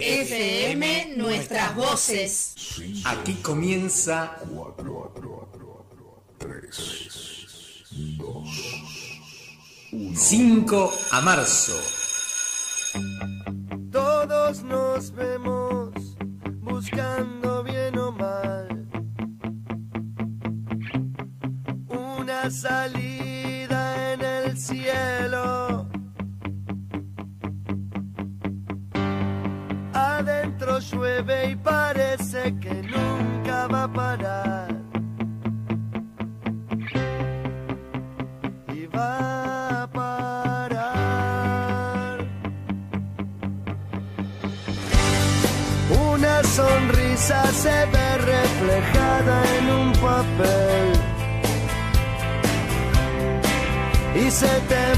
FM Nuestras Voces. Aquí comienza 5 a marzo. Todos nos vemos buscando bien o mal una salida llueve y parece que nunca va a parar. Y va a parar. Una sonrisa se ve reflejada en un papel. Y se te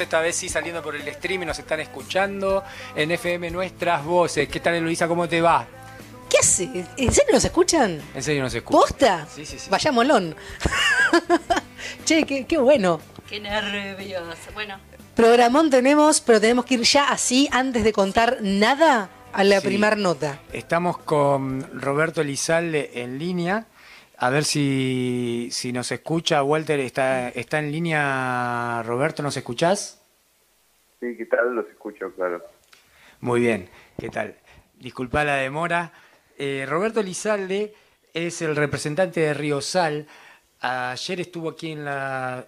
esta vez sí saliendo por el stream y nos están escuchando en FM Nuestras Voces. ¿Qué tal, Luisa? ¿Cómo te va? ¿Qué hace? ¿En serio nos escuchan? En serio nos escuchan. ¿Posta? Sí, sí, sí. Vaya molón. che, qué, qué bueno. Qué nervios. Bueno, Programón tenemos, pero tenemos que ir ya así antes de contar nada a la Sí. primera nota. Estamos con Roberto Elizalde en línea. A ver si, si nos escucha. Walter, ¿está, ¿está en línea? Roberto, ¿nos escuchás? Sí, ¿qué tal? Los escucho, claro. Muy bien, ¿qué tal? Disculpa la demora. Eh, Roberto Lizalde es el representante de Río Sal. Ayer estuvo aquí en la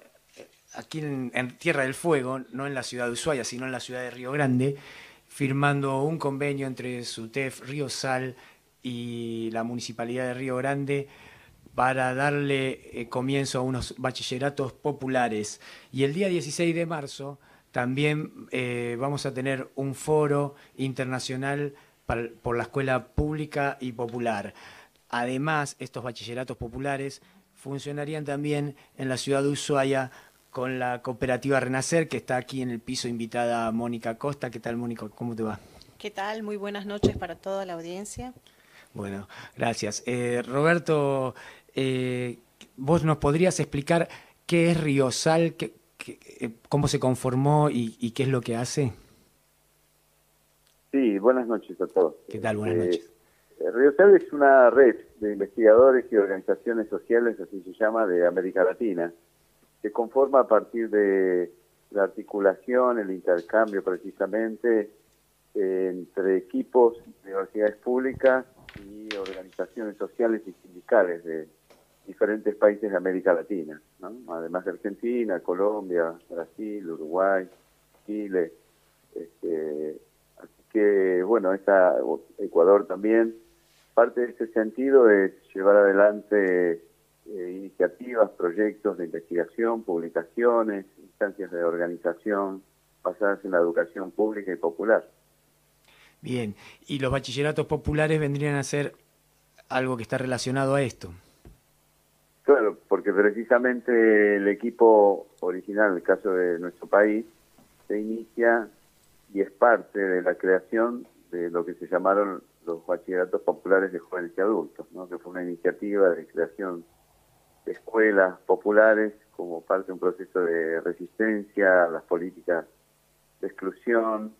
aquí en, Tierra del Fuego, no en la ciudad de Ushuaia, sino en la ciudad de Río Grande, firmando un convenio entre SUTEF, Río Sal y la Municipalidad de Río Grande para darle eh, comienzo a unos bachilleratos populares. Y el día 16 de marzo también eh, vamos a tener un foro internacional por la escuela pública y popular. Además, estos bachilleratos populares funcionarían también en la ciudad de Ushuaia con la cooperativa Renacer, que está aquí en el piso invitada Mónica Costa. ¿Qué tal, Mónica? ¿Cómo te va? ¿Qué tal? Muy buenas noches para toda la audiencia. Bueno, gracias. Eh, Roberto, eh, ¿vos nos podrías explicar qué es Riosal, qué, qué- eh, cómo se conformó y, y qué es lo que hace? Sí, buenas noches a todos. ¿Qué tal? Buenas Eh, noches. eh, Riosal es una red de investigadores y organizaciones sociales, así se llama, de América Latina. Se conforma a partir de la articulación, el intercambio precisamente eh, entre equipos de universidades públicas y organizaciones sociales y sindicales de diferentes países de América Latina, ¿no? además de Argentina, Colombia, Brasil, Uruguay, Chile. Este, que, bueno, esta, Ecuador también. Parte de ese sentido es llevar adelante eh, iniciativas, proyectos de investigación, publicaciones, instancias de organización basadas en la educación pública y popular. Bien, y los bachilleratos populares vendrían a ser algo que está relacionado a esto. Claro, porque precisamente el equipo original, en el caso de nuestro país, se inicia y es parte de la creación de lo que se llamaron los bachilleratos populares de jóvenes y adultos, ¿no? que fue una iniciativa de creación de escuelas populares como parte de un proceso de resistencia a las políticas de exclusión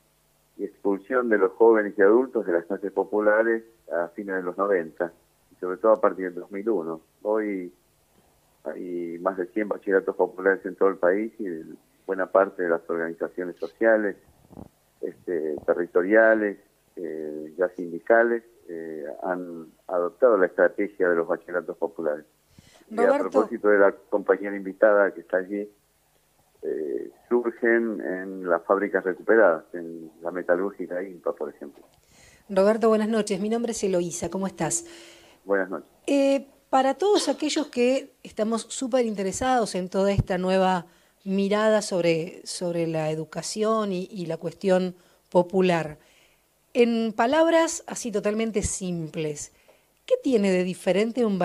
y expulsión de los jóvenes y adultos de las clases populares a fines de los 90, y sobre todo a partir del 2001. Hoy hay más de 100 bachilleratos populares en todo el país y buena parte de las organizaciones sociales, este, territoriales, eh, ya sindicales, eh, han adoptado la estrategia de los bachilleratos populares. Y a propósito de la compañera invitada que está allí, eh, surgen en las fábricas recuperadas, en la metalúrgica INPA, por ejemplo. Roberto, buenas noches. Mi nombre es Eloísa. ¿Cómo estás? Buenas noches. Eh, para todos aquellos que estamos súper interesados en toda esta nueva mirada sobre, sobre la educación y, la cuestión popular, en palabras así totalmente simples, ¿qué tiene de diferente un,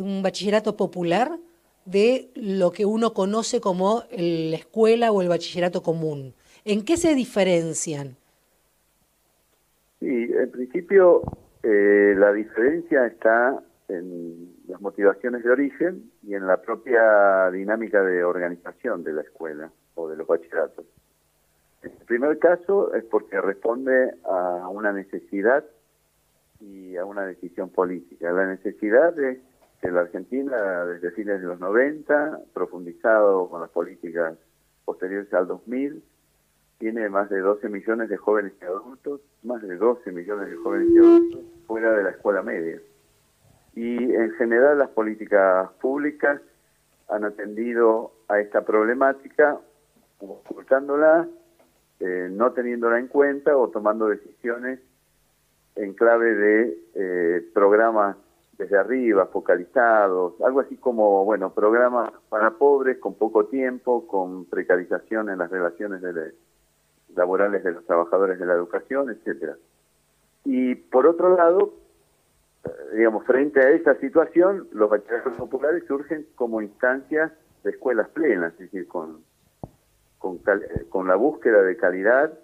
un bachillerato popular de lo que uno conoce como la escuela o el bachillerato común? ¿En qué se diferencian? Sí, en principio eh, la diferencia está en las motivaciones de origen y en la propia dinámica de organización de la escuela o de los bachilleratos. El primer caso es porque responde a una necesidad y a una decisión política. La necesidad es que la Argentina, desde fines de los 90, profundizado con las políticas posteriores al 2000, tiene más de 12 millones de jóvenes y adultos, más de 12 millones de jóvenes y adultos fuera de la escuela media. Y en general las políticas públicas han atendido a esta problemática ocultándola, eh, no teniéndola en cuenta o tomando decisiones en clave de eh, programas desde arriba, focalizados, algo así como, bueno, programas para pobres con poco tiempo, con precarización en las relaciones de, laborales de los trabajadores de la educación, etcétera. Y por otro lado, digamos, frente a esa situación, los bachilleratos populares surgen como instancias de escuelas plenas, es decir, con, con, con la búsqueda de calidad,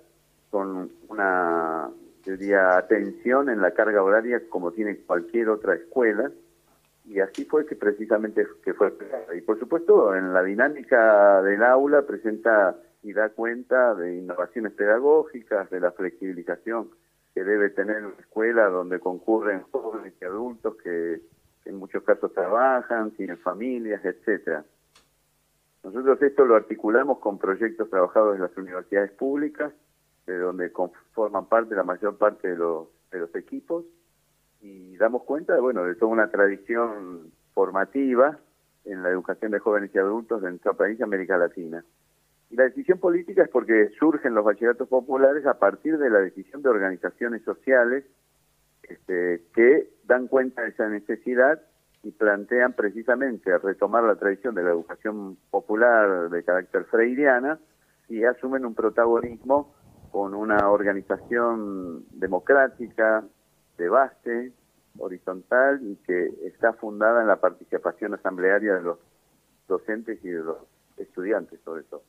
con una, diría, atención en la carga horaria como tiene cualquier otra escuela, y así fue que precisamente que fue y por supuesto en la dinámica del aula presenta y da cuenta de innovaciones pedagógicas, de la flexibilización que debe tener una escuela donde concurren jóvenes y adultos que, en muchos casos trabajan, tienen familias, etcétera. Nosotros esto lo articulamos con proyectos trabajados en las universidades públicas, de donde forman parte la mayor parte de los, de los equipos, y damos cuenta, bueno, de toda una tradición formativa en la educación de jóvenes y adultos de nuestro país América Latina. La decisión política es porque surgen los bachilleratos populares a partir de la decisión de organizaciones sociales este, que dan cuenta de esa necesidad y plantean precisamente retomar la tradición de la educación popular de carácter freiriana y asumen un protagonismo con una organización democrática, de base, horizontal y que está fundada en la participación asamblearia de los docentes y de los estudiantes sobre todo.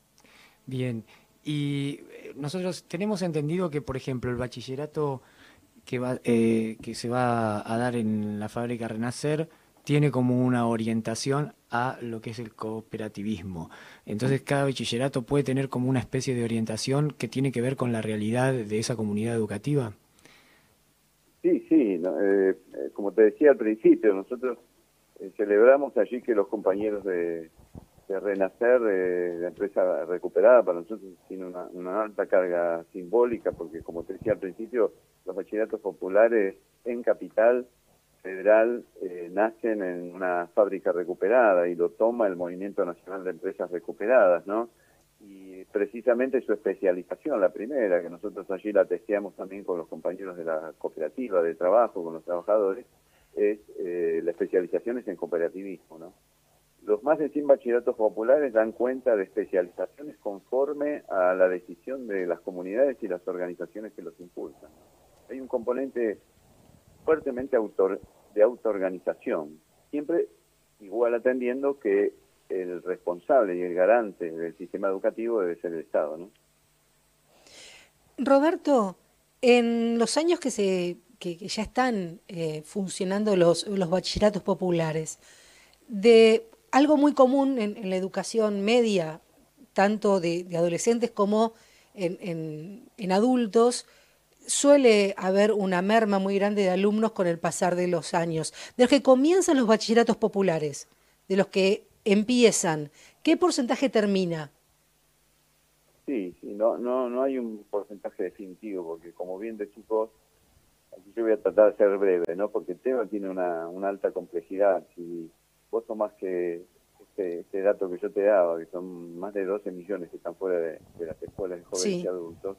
Bien, y eh, nosotros tenemos entendido que, por ejemplo, el bachillerato que, va, eh, que se va a dar en la fábrica Renacer tiene como una orientación a lo que es el cooperativismo. Entonces cada bachillerato puede tener como una especie de orientación que tiene que ver con la realidad de esa comunidad educativa. Sí, sí, eh, como te decía al principio, nosotros celebramos allí que los compañeros de, de renacer de la empresa recuperada para nosotros tiene una, alta carga simbólica porque como te decía al principio los bachilleratos populares en capital federal eh, nacen en una fábrica recuperada y lo toma el Movimiento Nacional de Empresas Recuperadas, ¿no? Y precisamente su especialización, la primera, que nosotros allí la testeamos también con los compañeros de la cooperativa de trabajo, con los trabajadores, es eh, la especialización es en cooperativismo, ¿no? Los más de 100 bachilleratos populares dan cuenta de especializaciones conforme a la decisión de las comunidades y las organizaciones que los impulsan. Hay un componente fuertemente de autoorganización, siempre igual atendiendo que el responsable y el garante del sistema educativo debe ser el Estado. ¿no? Roberto, en los años que, se, que, ya están eh, funcionando los, los bachilleratos populares, de algo muy común en, la educación media, tanto de, adolescentes como en, adultos, suele haber una merma muy grande de alumnos con el pasar de los años. De los que comienzan los bachilleratos populares, de los que empiezan, ¿qué porcentaje termina? Sí, sí no, no, hay un porcentaje definitivo, porque como bien decís vos, aquí yo voy a tratar de ser breve, ¿no? Porque el tema tiene una, alta complejidad. Vos tomás que este, este, dato que yo te daba, que son más de 12 millones que están fuera de, las escuelas de jóvenes y adultos,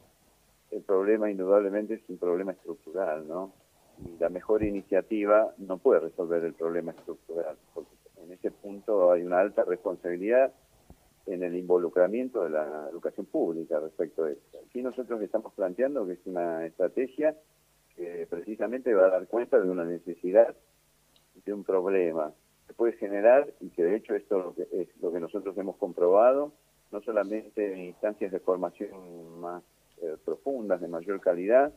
el problema indudablemente es un problema estructural, ¿no? Y la mejor iniciativa no puede resolver el problema estructural, porque en ese punto hay una alta responsabilidad en el involucramiento de la educación pública respecto a esto. Aquí nosotros estamos planteando que es una estrategia que precisamente va a dar cuenta de una necesidad de un problema que puede generar, y que de hecho esto es lo que, es lo que nosotros hemos comprobado, no solamente en instancias de formación más eh, profundas, de mayor calidad,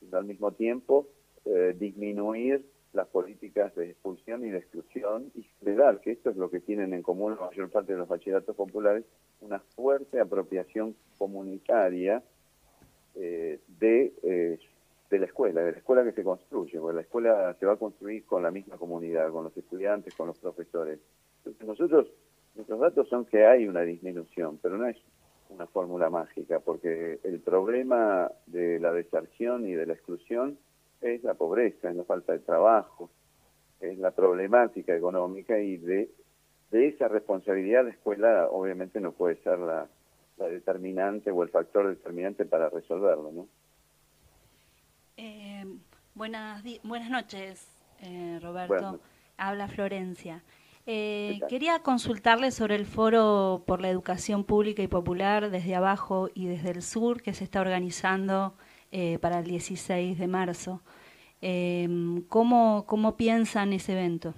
sino al mismo tiempo eh, disminuir las políticas de expulsión y de exclusión y generar, que esto es lo que tienen en común la mayor parte de los bachilleratos populares, una fuerte apropiación comunitaria eh, de, eh, de la escuela, de la escuela que se construye, porque la escuela se va a construir con la misma comunidad, con los estudiantes, con los profesores. Entonces nosotros, nuestros datos son que hay una disminución, pero no es una fórmula mágica, porque el problema de la deserción y de la exclusión es la pobreza, es la falta de trabajo, es la problemática económica y de, de esa responsabilidad la escuela obviamente no puede ser la, la determinante o el factor determinante para resolverlo, ¿no? Buenas, buenas noches, eh, Roberto. Habla Florencia. Eh, quería consultarle sobre el foro por la educación pública y popular desde abajo y desde el sur que se está organizando eh, para el 16 de marzo. Eh, ¿cómo, ¿Cómo piensan ese evento?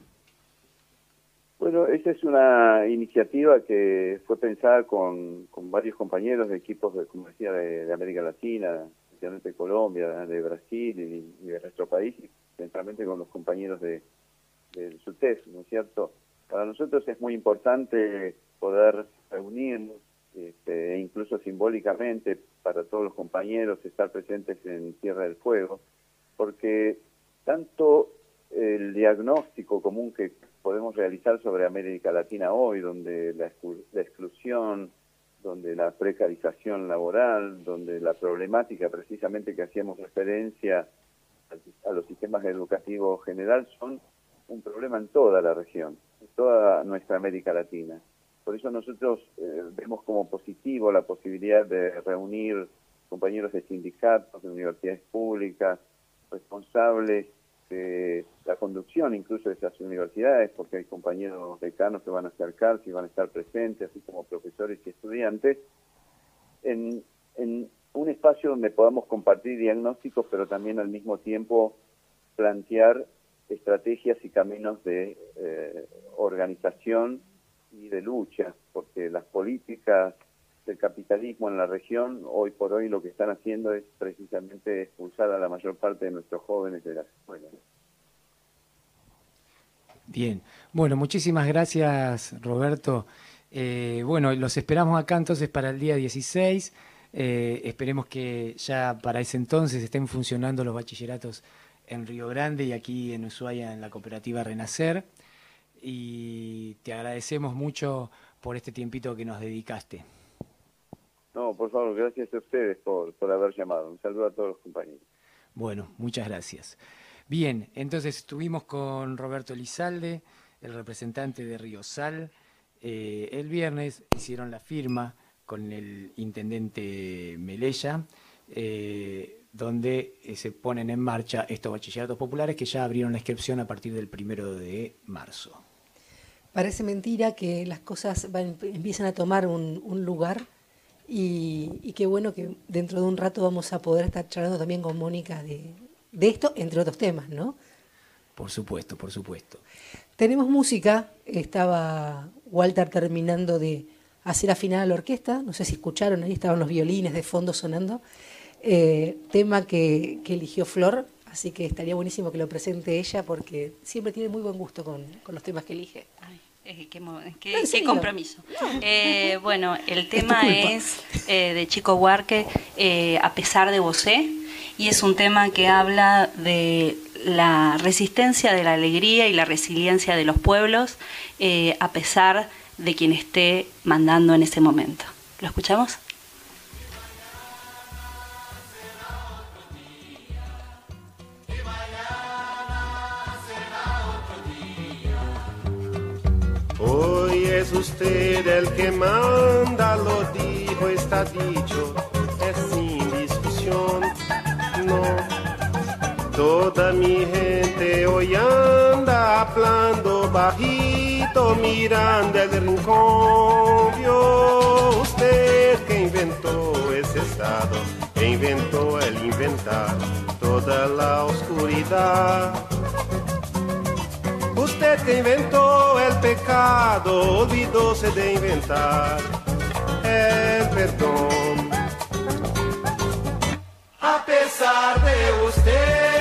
Bueno, esa es una iniciativa que fue pensada con, con varios compañeros de equipos, de, como decía, de, América Latina, especialmente de Colombia, de Brasil y, de nuestro país, y principalmente con los compañeros de, del SUTEF, ¿no es cierto? Para nosotros es muy importante poder reunirnos, este, e incluso simbólicamente para todos los compañeros estar presentes en Tierra del Fuego, porque tanto el diagnóstico común que podemos realizar sobre América Latina hoy, donde la, exclusión, donde la precarización laboral, donde la problemática precisamente que hacíamos referencia a, los sistemas educativos general son un problema en toda la región, en toda nuestra América Latina. Por eso nosotros eh, vemos como positivo la posibilidad de reunir compañeros de sindicatos, de universidades públicas, responsables de la conducción incluso de esas universidades, porque hay compañeros decanos que van a acercarse y van a estar presentes, así como profesores y estudiantes, en, en un espacio donde podamos compartir diagnósticos, pero también al mismo tiempo plantear estrategias y caminos de eh, organización y de lucha, porque las políticas del capitalismo en la región, hoy por hoy lo que están haciendo es precisamente expulsar a la mayor parte de nuestros jóvenes de las escuelas. Bien, bueno, muchísimas gracias Roberto. Eh, bueno, los esperamos acá entonces para el día 16. Eh, esperemos que ya para ese entonces estén funcionando los bachilleratos en Río Grande y aquí en Ushuaia en la cooperativa Renacer. Y te agradecemos mucho por este tiempito que nos dedicaste. No, por favor, gracias a ustedes por, por haber llamado. Un saludo a todos los compañeros. Bueno, muchas gracias. Bien, entonces estuvimos con Roberto Elizalde, el representante de Río Sal. Eh, el viernes hicieron la firma con el intendente Melella, eh, donde eh, se ponen en marcha estos bachilleratos populares que ya abrieron la inscripción a partir del primero de marzo. Parece mentira que las cosas empiezan a tomar un lugar y, qué bueno que dentro de un rato vamos a poder estar charlando también con Mónica de, esto, entre otros temas, ¿no? Por supuesto, por supuesto. Tenemos música, estaba Walter terminando de hacer afinar la orquesta, no sé si escucharon, ahí estaban los violines de fondo sonando, eh, tema que, eligió Flor, así que estaría buenísimo que lo presente ella porque siempre tiene muy buen gusto con, los temas que elige. Eh, qué, compromiso. Eh, bueno, el tema es, eh, de Chico Huarque, A pesar de vosé, y es un tema que habla de la resistencia, de la alegría y la resiliencia de los pueblos, a pesar de quien esté mandando en ese momento. ¿Lo escuchamos? Es usted el que manda, lo dijo, está dicho, es sin discusión, no. Toda mi gente hoy anda hablando bajito, mirando el rincón. Vio usted que inventó ese estado, que inventó el inventar toda la oscuridad. Que inventó el pecado, olvidóse de inventar el perdón. A pesar de usted,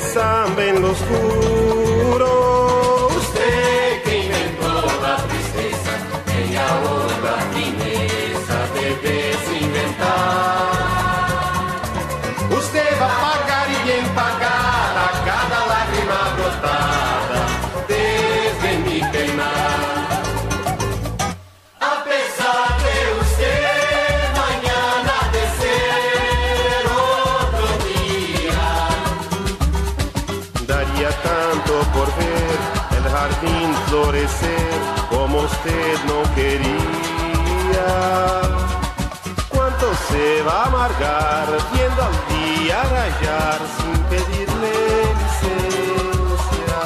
mordido, este samba como usted no quería. ¿Cuánto se va a amargar viendo al día rayar sin pedirle licencia?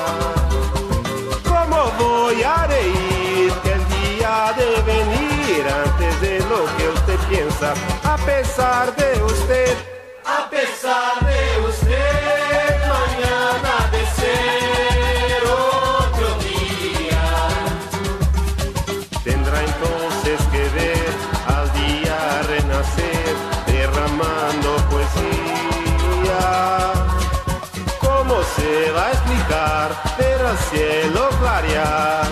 ¿Cómo voy a reír que el día de venir antes de lo que usted piensa? A pesar de usted, a pesar de usted, cielo clarear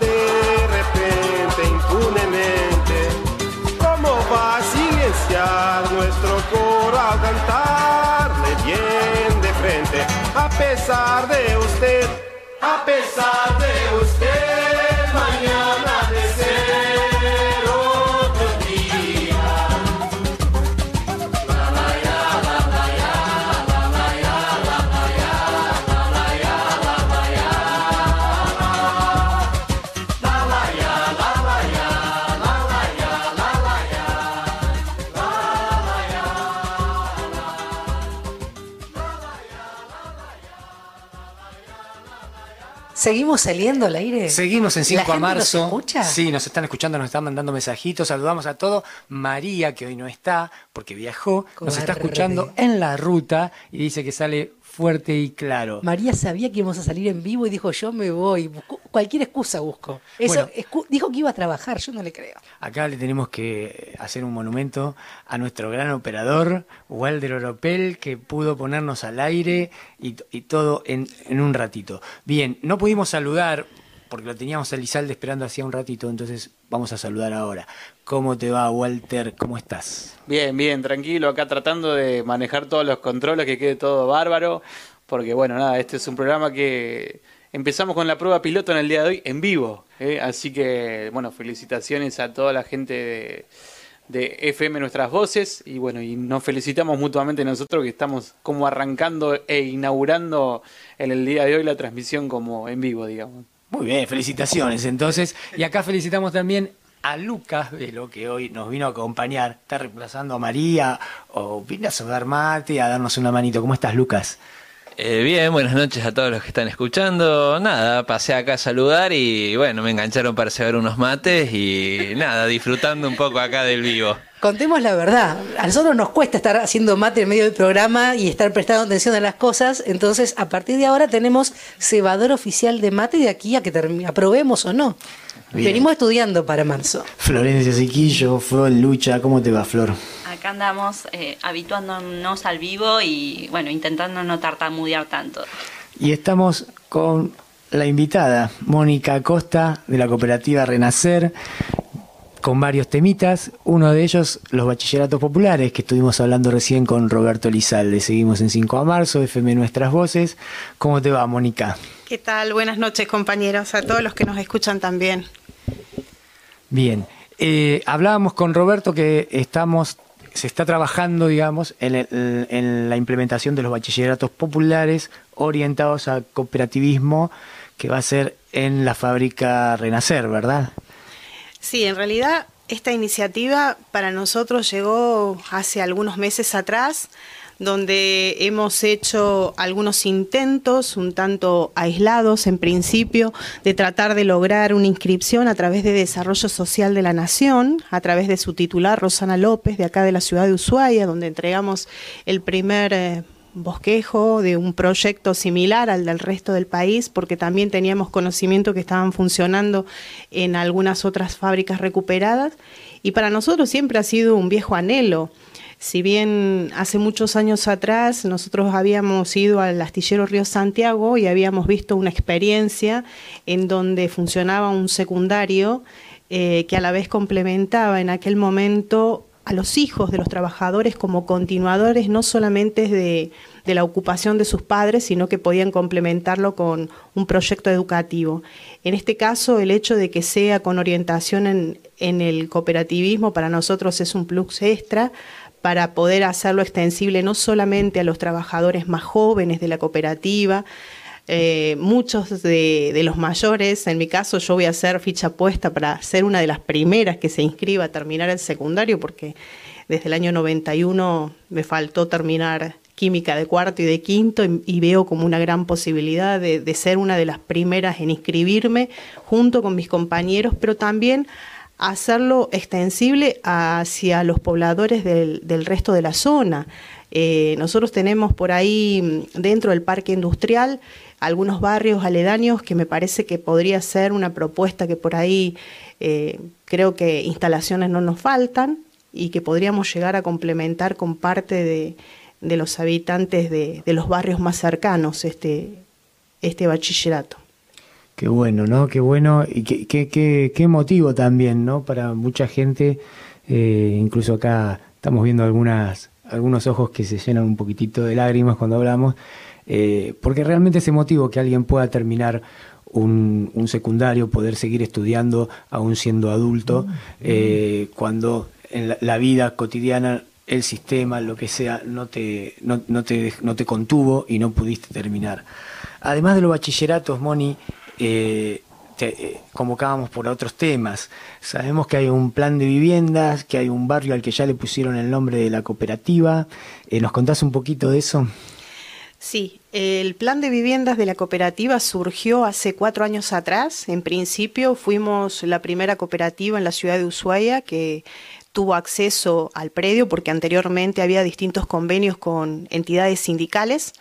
de repente impunemente? ¿Cómo va a silenciar nuestro coro al cantarle bien de frente? A pesar de usted, a pesar de usted, ¿Seguimos saliendo al aire? Seguimos en ¿La 5 a gente nos marzo. escucha? Sí, nos están escuchando, nos están mandando mensajitos. Saludamos a todos. María, que hoy no está porque viajó, nos está escuchando en la ruta y dice que sale fuerte y claro. María sabía que íbamos a salir en vivo y dijo, yo me voy. Buscó- cualquier excusa busco. Eso, Bueno. excu- dijo que iba a trabajar, yo no le creo. Acá le tenemos que hacer un monumento a nuestro gran operador, Walder Oropel, que pudo ponernos al aire y, y todo en, en un ratito. Bien, no pudimos saludar porque lo teníamos a Elizalde esperando hacía un ratito, entonces vamos a saludar ahora. ¿Cómo te va, Walter? ¿Cómo estás? Bien, bien, tranquilo, acá tratando de manejar todos los controles, que quede todo bárbaro, porque bueno, nada, este es un programa que empezamos con la prueba piloto en el día de hoy en vivo, ¿eh? así que bueno, felicitaciones a toda la gente de, de FM Nuestras Voces y bueno, y nos felicitamos mutuamente nosotros que estamos como arrancando e inaugurando en el día de hoy la transmisión como en vivo, digamos. Muy bien, felicitaciones entonces. Y acá felicitamos también a Lucas Velo, que hoy nos vino a acompañar. Está reemplazando a María o vino a saludar mate, a darnos una manito. ¿Cómo estás, Lucas? Eh, bien, buenas noches a todos los que están escuchando. Nada, pasé acá a saludar y bueno, me engancharon para cebar unos mates y nada, disfrutando un poco acá del vivo. Contemos la verdad. A nosotros nos cuesta estar haciendo mate en medio del programa y estar prestando atención a las cosas. Entonces, a partir de ahora tenemos cebador oficial de mate de aquí a que aprobemos o no. Bien. Venimos estudiando para marzo. Florencia Siquillo, Flor Lucha, ¿cómo te va, Flor? Acá andamos eh, habituándonos al vivo y bueno, intentando no tartamudear tanto. Y estamos con la invitada, Mónica Acosta, de la cooperativa Renacer, con varios temitas, uno de ellos los bachilleratos populares, que estuvimos hablando recién con Roberto Lizalde. Seguimos en 5 de marzo, FM Nuestras Voces. ¿Cómo te va, Mónica? ¿Qué tal? Buenas noches, compañeros, a todos los que nos escuchan también. Bien, eh, hablábamos con Roberto que estamos se está trabajando, digamos, en, la implementación de los bachilleratos populares orientados al cooperativismo que va a ser en la fábrica Renacer, ¿verdad? Sí, en realidad esta iniciativa para nosotros llegó hace algunos meses atrás donde hemos hecho algunos intentos, un tanto aislados en principio, de tratar de lograr una inscripción a través de Desarrollo Social de la Nación, a través de su titular, Rosana López, de acá de la ciudad de Ushuaia, donde entregamos el primer... Eh, bosquejo de un proyecto similar al del resto del país, porque también teníamos conocimiento que estaban funcionando en algunas otras fábricas recuperadas. Y para nosotros siempre ha sido un viejo anhelo si bien hace muchos años atrás nosotros habíamos ido al astillero Río Santiago y habíamos visto una experiencia en donde funcionaba un secundario eh, que a la vez complementaba en aquel momento a los hijos de los trabajadores como continuadores no solamente de, la ocupación de sus padres, sino que podían complementarlo con un proyecto educativo. En este caso, el hecho de que sea con orientación en, en el cooperativismo para nosotros es un plus extra, para poder hacerlo extensible no solamente a los trabajadores más jóvenes de la cooperativa, eh, muchos de, los mayores, en mi caso yo voy a hacer ficha puesta para ser una de las primeras que se inscriba a terminar el secundario, porque desde el año 91 me faltó terminar química de cuarto y de quinto y, veo como una gran posibilidad de, de, ser una de las primeras en inscribirme junto con mis compañeros, pero también hacerlo extensible hacia los pobladores del, resto de la zona. Eh, nosotros tenemos por ahí mm, dentro del parque industrial algunos barrios aledaños que me parece que podría ser una propuesta que por ahí eh, creo que instalaciones no nos faltan y que podríamos llegar a complementar con parte de, los habitantes de, de, los barrios más cercanos este, este bachillerato. Qué bueno, ¿no? Qué bueno y qué, qué, qué, qué motivo también, ¿no? Para mucha gente, eh, incluso acá estamos viendo algunas, algunos ojos que se llenan un poquitito de lágrimas cuando hablamos, eh, porque realmente ese motivo que alguien pueda terminar un, un, secundario, poder seguir estudiando aún siendo adulto, eh, cuando en la, vida cotidiana el sistema, lo que sea, no te, no, no, te, no te contuvo y no pudiste terminar. Además de los bachilleratos, Moni, eh, eh, convocábamos por otros temas. Sabemos que hay un plan de viviendas, que hay un barrio al que ya le pusieron el nombre de la cooperativa. Eh, ¿Nos contás un poquito de eso? Sí, el plan de viviendas de la cooperativa surgió hace cuatro años atrás. En principio fuimos la primera cooperativa en la ciudad de Ushuaia que tuvo acceso al predio porque anteriormente había distintos convenios con entidades sindicales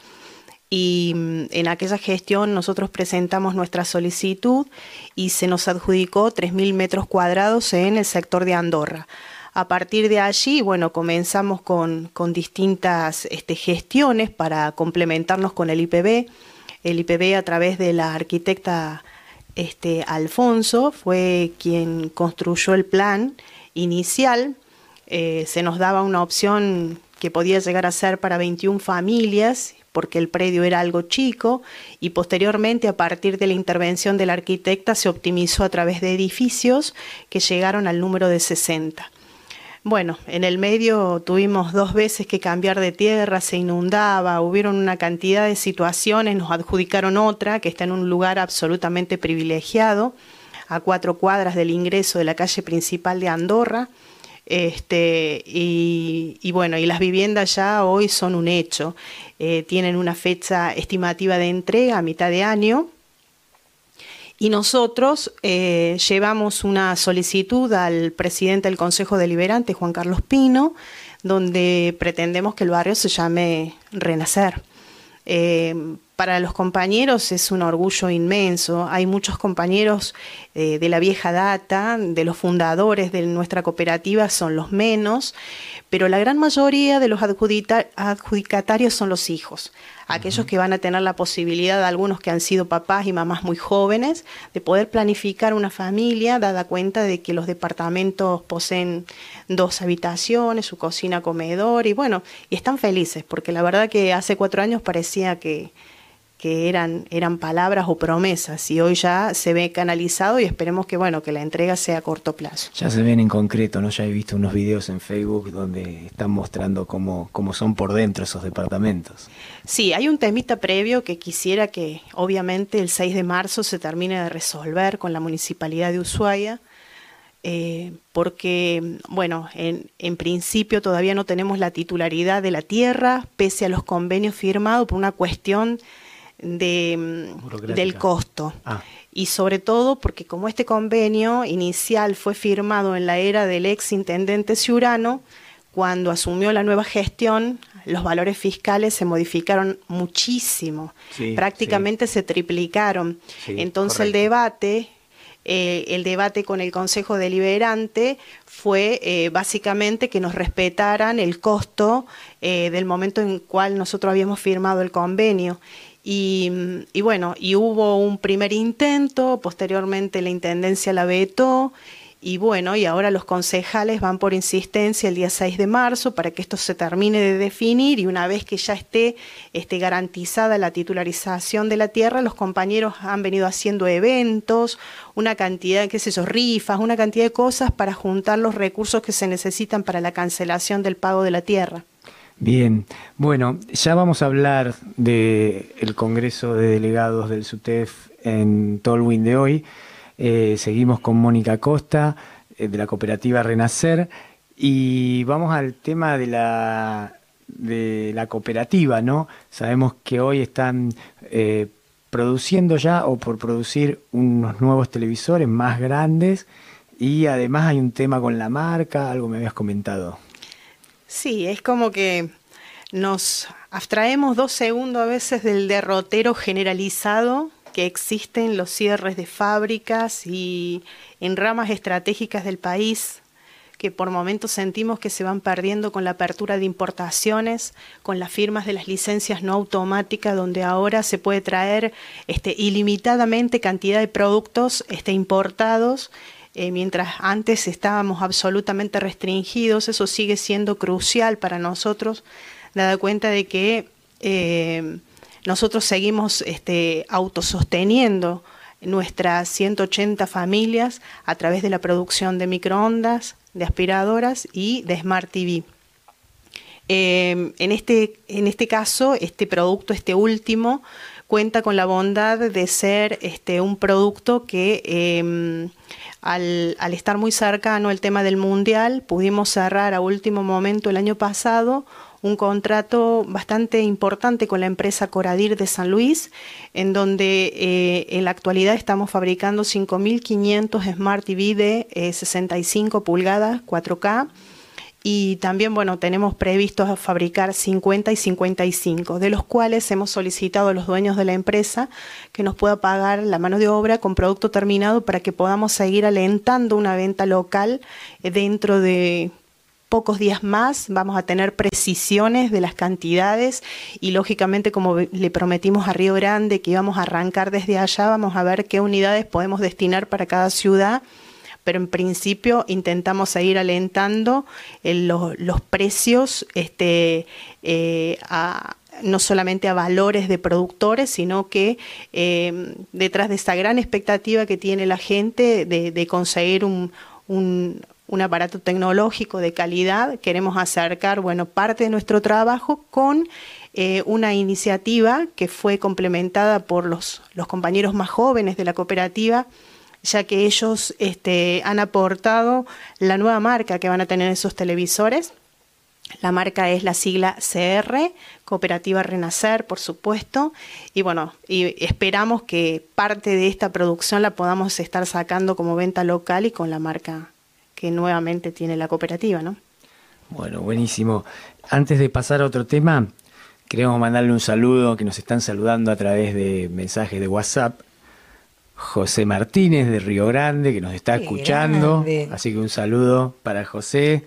y mm, en aquella gestión nosotros presentamos nuestra solicitud y se nos adjudicó 3.000 metros cuadrados en el sector de Andorra. A partir de allí, bueno, comenzamos con, distintas este, gestiones para complementarnos con el IPB. El IPB a través de la arquitecta este, Alfonso fue quien construyó el plan inicial. Eh, se nos daba una opción que podía llegar a ser para 21 familias porque el predio era algo chico y posteriormente a partir de la intervención del arquitecta se optimizó a través de edificios que llegaron al número de 60. Bueno, en el medio tuvimos dos veces que cambiar de tierra, se inundaba, hubieron una cantidad de situaciones, nos adjudicaron otra que está en un lugar absolutamente privilegiado, a cuatro cuadras del ingreso de la calle principal de Andorra. Este, y, bueno, y las viviendas ya hoy son un hecho. Eh, tienen una fecha estimativa de entrega a mitad de año. Y nosotros eh, llevamos una solicitud al presidente del Consejo Deliberante, Juan Carlos Pino, donde pretendemos que el barrio se llame Renacer. Eh, para los compañeros es un orgullo inmenso. Hay muchos compañeros eh, de la vieja data, de los fundadores de nuestra cooperativa son los menos, pero la gran mayoría de los adjudicatarios son los hijos, aquellos que van a tener la posibilidad, algunos que han sido papás y mamás muy jóvenes, de poder planificar una familia, dada cuenta de que los departamentos poseen dos habitaciones, su cocina, comedor, y bueno, y están felices, porque la verdad que hace cuatro años parecía que que eran, eran palabras o promesas y hoy ya se ve canalizado y esperemos que bueno que la entrega sea a corto plazo. Ya se ven en concreto, ¿no? Ya he visto unos videos en Facebook donde están mostrando cómo, cómo son por dentro esos departamentos. Sí, hay un temita previo que quisiera que obviamente el 6 de marzo se termine de resolver con la Municipalidad de Ushuaia. Eh, porque, bueno, en, en, principio todavía no tenemos la titularidad de la tierra, pese a los convenios firmados por una cuestión de, del costo. Ah. Y sobre todo porque como este convenio inicial fue firmado en la era del ex intendente Ciurano, cuando asumió la nueva gestión, los valores fiscales se modificaron muchísimo, prácticamente se triplicaron. Entonces el debate, eh, el debate con el Consejo Deliberante fue eh, básicamente que nos respetaran el costo eh, del momento en el cual nosotros habíamos firmado el convenio. Y, bueno, y hubo un primer intento, posteriormente la Intendencia la vetó, y bueno, y ahora los concejales van por insistencia el día 6 de marzo para que esto se termine de definir y una vez que ya esté, esté garantizada la titularización de la tierra, los compañeros han venido haciendo eventos, una cantidad, qué sé yo, rifas, una cantidad de cosas para juntar los recursos que se necesitan para la cancelación del pago de la tierra. Bien, bueno, ya vamos a hablar del el Congreso de Delegados del SUTEF en Tolwyn de hoy. Eh, seguimos con Mónica Costa, eh, de la cooperativa Renacer, y vamos al tema de la, de la cooperativa, ¿no? Sabemos que hoy están eh, produciendo ya o por producir unos nuevos televisores más grandes y además hay un tema con la marca, algo me habías comentado. Sí, es como que nos abstraemos dos segundos a veces del derrotero generalizado que existe en los cierres de fábricas y en ramas estratégicas del país que por momentos sentimos que se van perdiendo con la apertura de importaciones, con las firmas de las licencias no automáticas, donde ahora se puede traer este, ilimitadamente cantidad de productos este, importados eh, mientras antes estábamos absolutamente restringidos, eso sigue siendo crucial para nosotros, dada cuenta de que eh, nosotros seguimos este, autososteniendo nuestras 180 familias a través de la producción de microondas, de aspiradoras y de Smart TV. Eh, en, este, en este caso, este producto, este último, cuenta con la bondad de ser este, un producto que al, estar muy cercano el tema del mundial, pudimos cerrar a último momento el año pasado un contrato bastante importante con la empresa Coradir de San Luis, en donde eh, en la actualidad estamos fabricando 5.500 Smart TV de 65 eh, pulgadas 4K y también, bueno, tenemos previsto fabricar 50 y 55, de los cuales hemos solicitado a los dueños de la empresa que nos pueda pagar la mano de obra con producto terminado para que podamos seguir alentando una venta local eh, dentro de pocos días más. Vamos a tener precisiones de las cantidades y lógicamente como le prometimos a Río Grande que íbamos a arrancar desde allá, vamos a ver qué unidades podemos destinar para cada ciudad pero en principio intentamos seguir alentando eh, los, precios este, eh, no solamente a valores de productores, sino que eh, detrás de esta gran expectativa que tiene la gente de, conseguir un, aparato tecnológico de calidad, queremos acercar bueno, parte de nuestro trabajo con una iniciativa que fue complementada por los, los compañeros más jóvenes de la cooperativa, ya que ellos este, han aportado la nueva marca que van a tener esos televisores. La marca es la sigla CR, Cooperativa Renacer, por supuesto. Y bueno, y esperamos que parte de esta producción la podamos estar sacando como venta local y con la marca que nuevamente tiene la cooperativa, ¿no? Bueno, buenísimo. Antes de pasar a otro tema, queremos mandarle un saludo que nos están saludando a través de mensajes de WhatsApp. José Martínez de Río Grande, que nos está Qué escuchando. grande. Así que un saludo para José.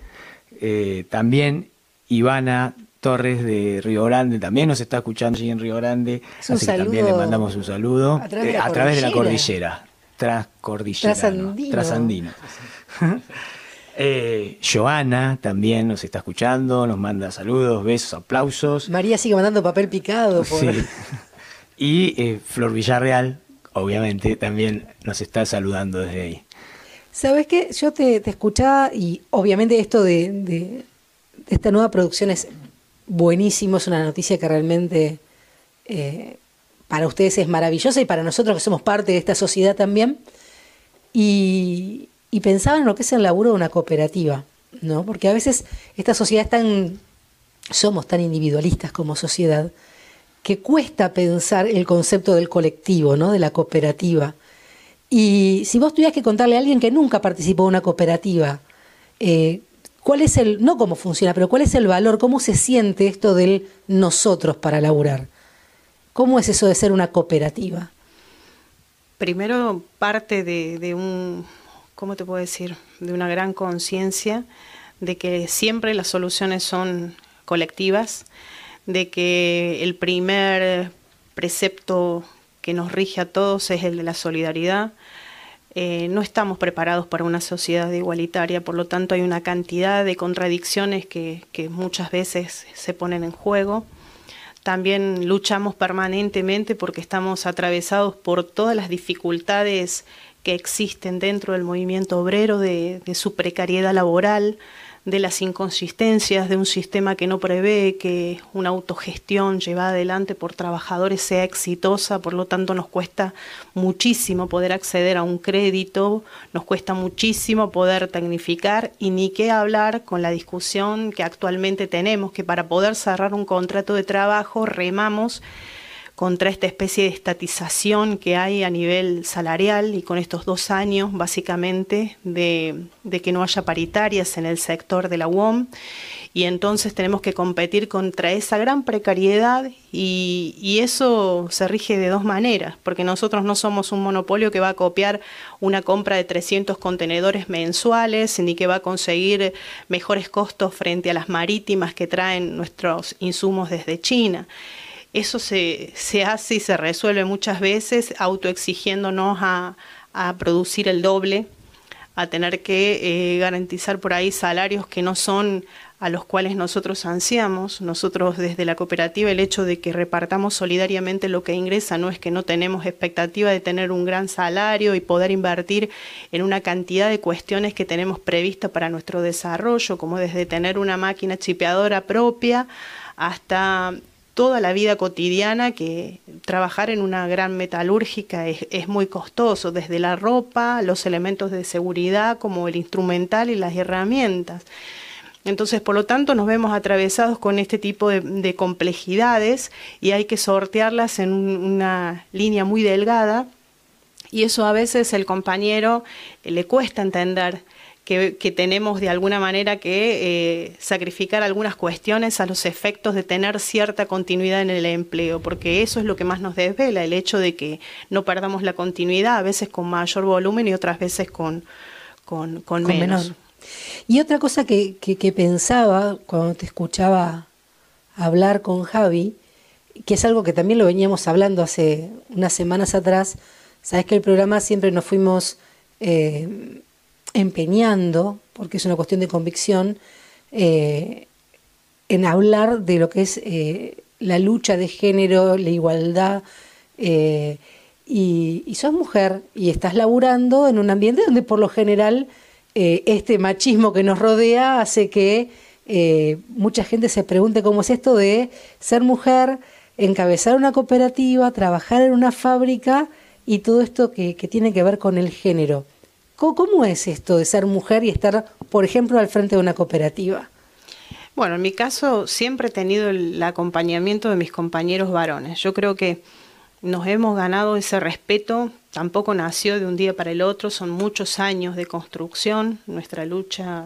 Eh, también Ivana Torres de Río Grande, también nos está escuchando allí en Río Grande. Es un Así que también le mandamos un saludo a través de eh, la a través de la cordillera. cordillera. Transcordillera. Trasandino. Trasandino. Eh, Joana también nos está escuchando, nos manda saludos, besos, aplausos. María sigue mandando papel picado. Por... Sí. Y eh, Flor Villarreal, obviamente, también nos está saludando desde ahí. ¿Sabes qué? Yo te, escuchaba y obviamente esto de esta nueva producción es buenísimo, es una noticia que realmente eh, para ustedes es maravillosa y para nosotros que somos parte de esta sociedad también. Y, y pensaba en lo que es el laburo de una cooperativa, ¿no? Porque a veces esta sociedad es tan, somos tan individualistas como sociedad, que cuesta pensar el concepto del colectivo, ¿no? De la cooperativa. Y si vos tuvieras que contarle a alguien que nunca participó en una cooperativa, eh, ¿cuál es el, no cómo funciona, pero cuál es el valor, cómo se siente esto del nosotros para laburar? ¿Cómo es eso de ser una cooperativa? Primero parte de, de un, ¿cómo te puedo decir? De una gran conciencia de que siempre las soluciones son colectivas, de que el primer precepto que nos rige a todos es el de la solidaridad. Eh, no estamos preparados para una sociedad igualitaria, por lo tanto hay una cantidad de contradicciones que, muchas veces se ponen en juego. También luchamos permanentemente porque estamos atravesados por todas las dificultades que existen dentro del movimiento obrero, de su precariedad laboral, de las inconsistencias de un sistema que no prevé que una autogestión llevada adelante por trabajadores sea exitosa, por lo tanto nos cuesta muchísimo poder acceder a un crédito, nos cuesta muchísimo poder tecnificar y ni qué hablar con la discusión que actualmente tenemos, que para poder cerrar un contrato de trabajo remamos contra esta especie de estatización que hay a nivel salarial y con estos dos años básicamente de, que no haya paritarias en el sector de la UOM. Y entonces tenemos que competir contra esa gran precariedad y, y, eso se rige de dos maneras, porque nosotros no somos un monopolio que va a copiar una compra de 300 contenedores mensuales ni que va a conseguir mejores costos frente a las marítimas que traen nuestros insumos desde China eso se, se, hace y se resuelve muchas veces autoexigiéndonos a, a producir el doble, a tener que eh, garantizar por ahí salarios que no son a los cuales nosotros ansiamos. Nosotros desde la cooperativa el hecho de que repartamos solidariamente lo que ingresa no es que no tenemos expectativa de tener un gran salario y poder invertir en una cantidad de cuestiones que tenemos prevista para nuestro desarrollo, como desde tener una máquina chipeadora propia hasta toda la vida cotidiana que trabajar en una gran metalúrgica es, muy costoso, desde la ropa, los elementos de seguridad como el instrumental y las herramientas. Entonces, por lo tanto, nos vemos atravesados con este tipo de, de complejidades y hay que sortearlas en un, una línea muy delgada y eso a veces el compañero le cuesta entender que, que, tenemos de alguna manera que eh, sacrificar algunas cuestiones a los efectos de tener cierta continuidad en el empleo, porque eso es lo que más nos desvela, el hecho de que no perdamos la continuidad, a veces con mayor volumen y otras veces con, con, con, con menos. Menor. Y otra cosa que, que, que, pensaba cuando te escuchaba hablar con Javi, que es algo que también lo veníamos hablando hace unas semanas atrás, sabes que el programa siempre nos fuimos... Eh, empeñando, porque es una cuestión de convicción, eh, en hablar de lo que es eh, la lucha de género, la igualdad. Eh, y, y, sos mujer y estás laburando en un ambiente donde por lo general este machismo que nos rodea hace que mucha gente se pregunte cómo es esto de ser mujer, encabezar una cooperativa, trabajar en una fábrica y todo esto que, que tiene que ver con el género. ¿Cómo es esto de ser mujer y estar, por ejemplo, al frente de una cooperativa? Bueno, en mi caso siempre he tenido el acompañamiento de mis compañeros varones. Yo creo que nos hemos ganado ese respeto, tampoco nació de un día para el otro, son muchos años de construcción, nuestra lucha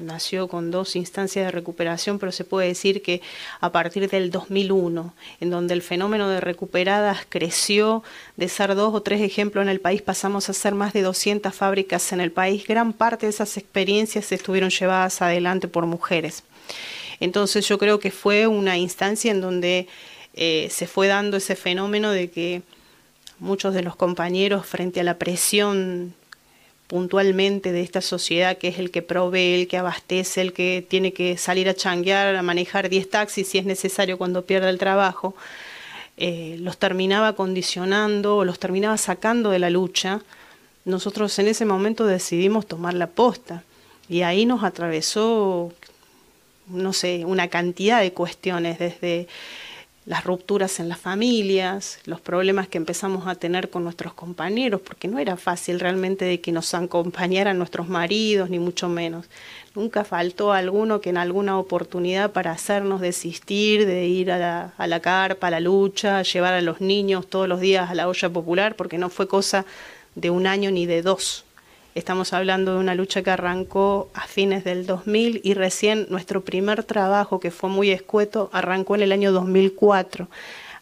nació con dos instancias de recuperación, pero se puede decir que a partir del 2001, en donde el fenómeno de recuperadas creció, de ser dos o tres ejemplos en el país, pasamos a ser más de 200 fábricas en el país. Gran parte de esas experiencias estuvieron llevadas adelante por mujeres. Entonces yo creo que fue una instancia en donde eh, se fue dando ese fenómeno de que muchos de los compañeros frente a la presión puntualmente de esta sociedad que es el que provee, el que abastece, el que tiene que salir a changuear, a manejar 10 taxis si es necesario cuando pierda el trabajo, eh, los terminaba condicionando o los terminaba sacando de la lucha, nosotros en ese momento decidimos tomar la posta y ahí nos atravesó, no sé, una cantidad de cuestiones, desde las rupturas en las familias, los problemas que empezamos a tener con nuestros compañeros, porque no era fácil realmente de que nos acompañaran nuestros maridos, ni mucho menos. Nunca faltó alguno que en alguna oportunidad para hacernos desistir de ir a la, a la carpa, a la lucha, llevar a los niños todos los días a la olla popular, porque no fue cosa de un año ni de dos. Estamos hablando de una lucha que arrancó a fines del 2000 y recién nuestro primer trabajo, que fue muy escueto, arrancó en el año 2004.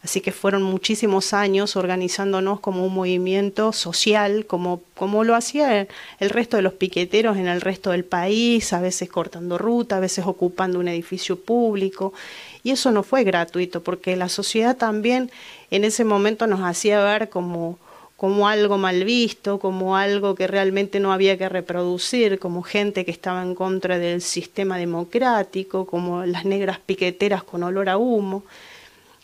Así que fueron muchísimos años organizándonos como un movimiento social, como, como lo hacía el resto de los piqueteros en el resto del país, a veces cortando ruta, a veces ocupando un edificio público. Y eso no fue gratuito, porque la sociedad también en ese momento nos hacía ver como como algo mal visto, como algo que realmente no había que reproducir, como gente que estaba en contra del sistema democrático, como las negras piqueteras con olor a humo.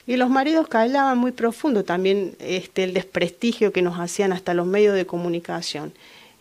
Y los maridos calaban muy profundo también este, el desprestigio que nos hacían hasta los medios de comunicación.